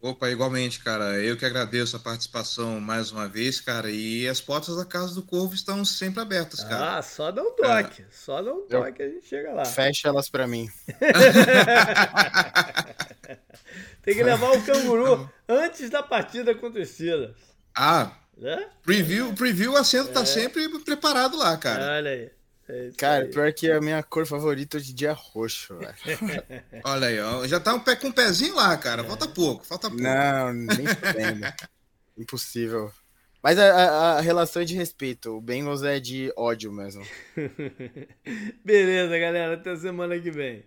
Opa, igualmente, cara. Eu que agradeço a participação mais uma vez, cara. E as portas da Casa do Corvo estão sempre abertas, cara. Ah, só dá um toque. É. Só dá um toque Eu... a gente chega lá. Fecha elas para mim. [LAUGHS] Tem que levar o canguru [LAUGHS] antes da partida Steelers. Ah, é? Preview, preview, o assento tá é. tá sempre preparado lá, cara. Olha aí. É cara, aí. pior que a minha cor favorita hoje em dia é roxo, velho. [LAUGHS] Olha aí, ó. Já tá um pé com um pezinho lá, cara. É. Falta pouco, falta pouco. Não, nem entendo. [LAUGHS] Impossível. Mas a, a, a, relação é de respeito. O Bengals é de ódio mesmo. [LAUGHS] Beleza, galera. Até semana que vem.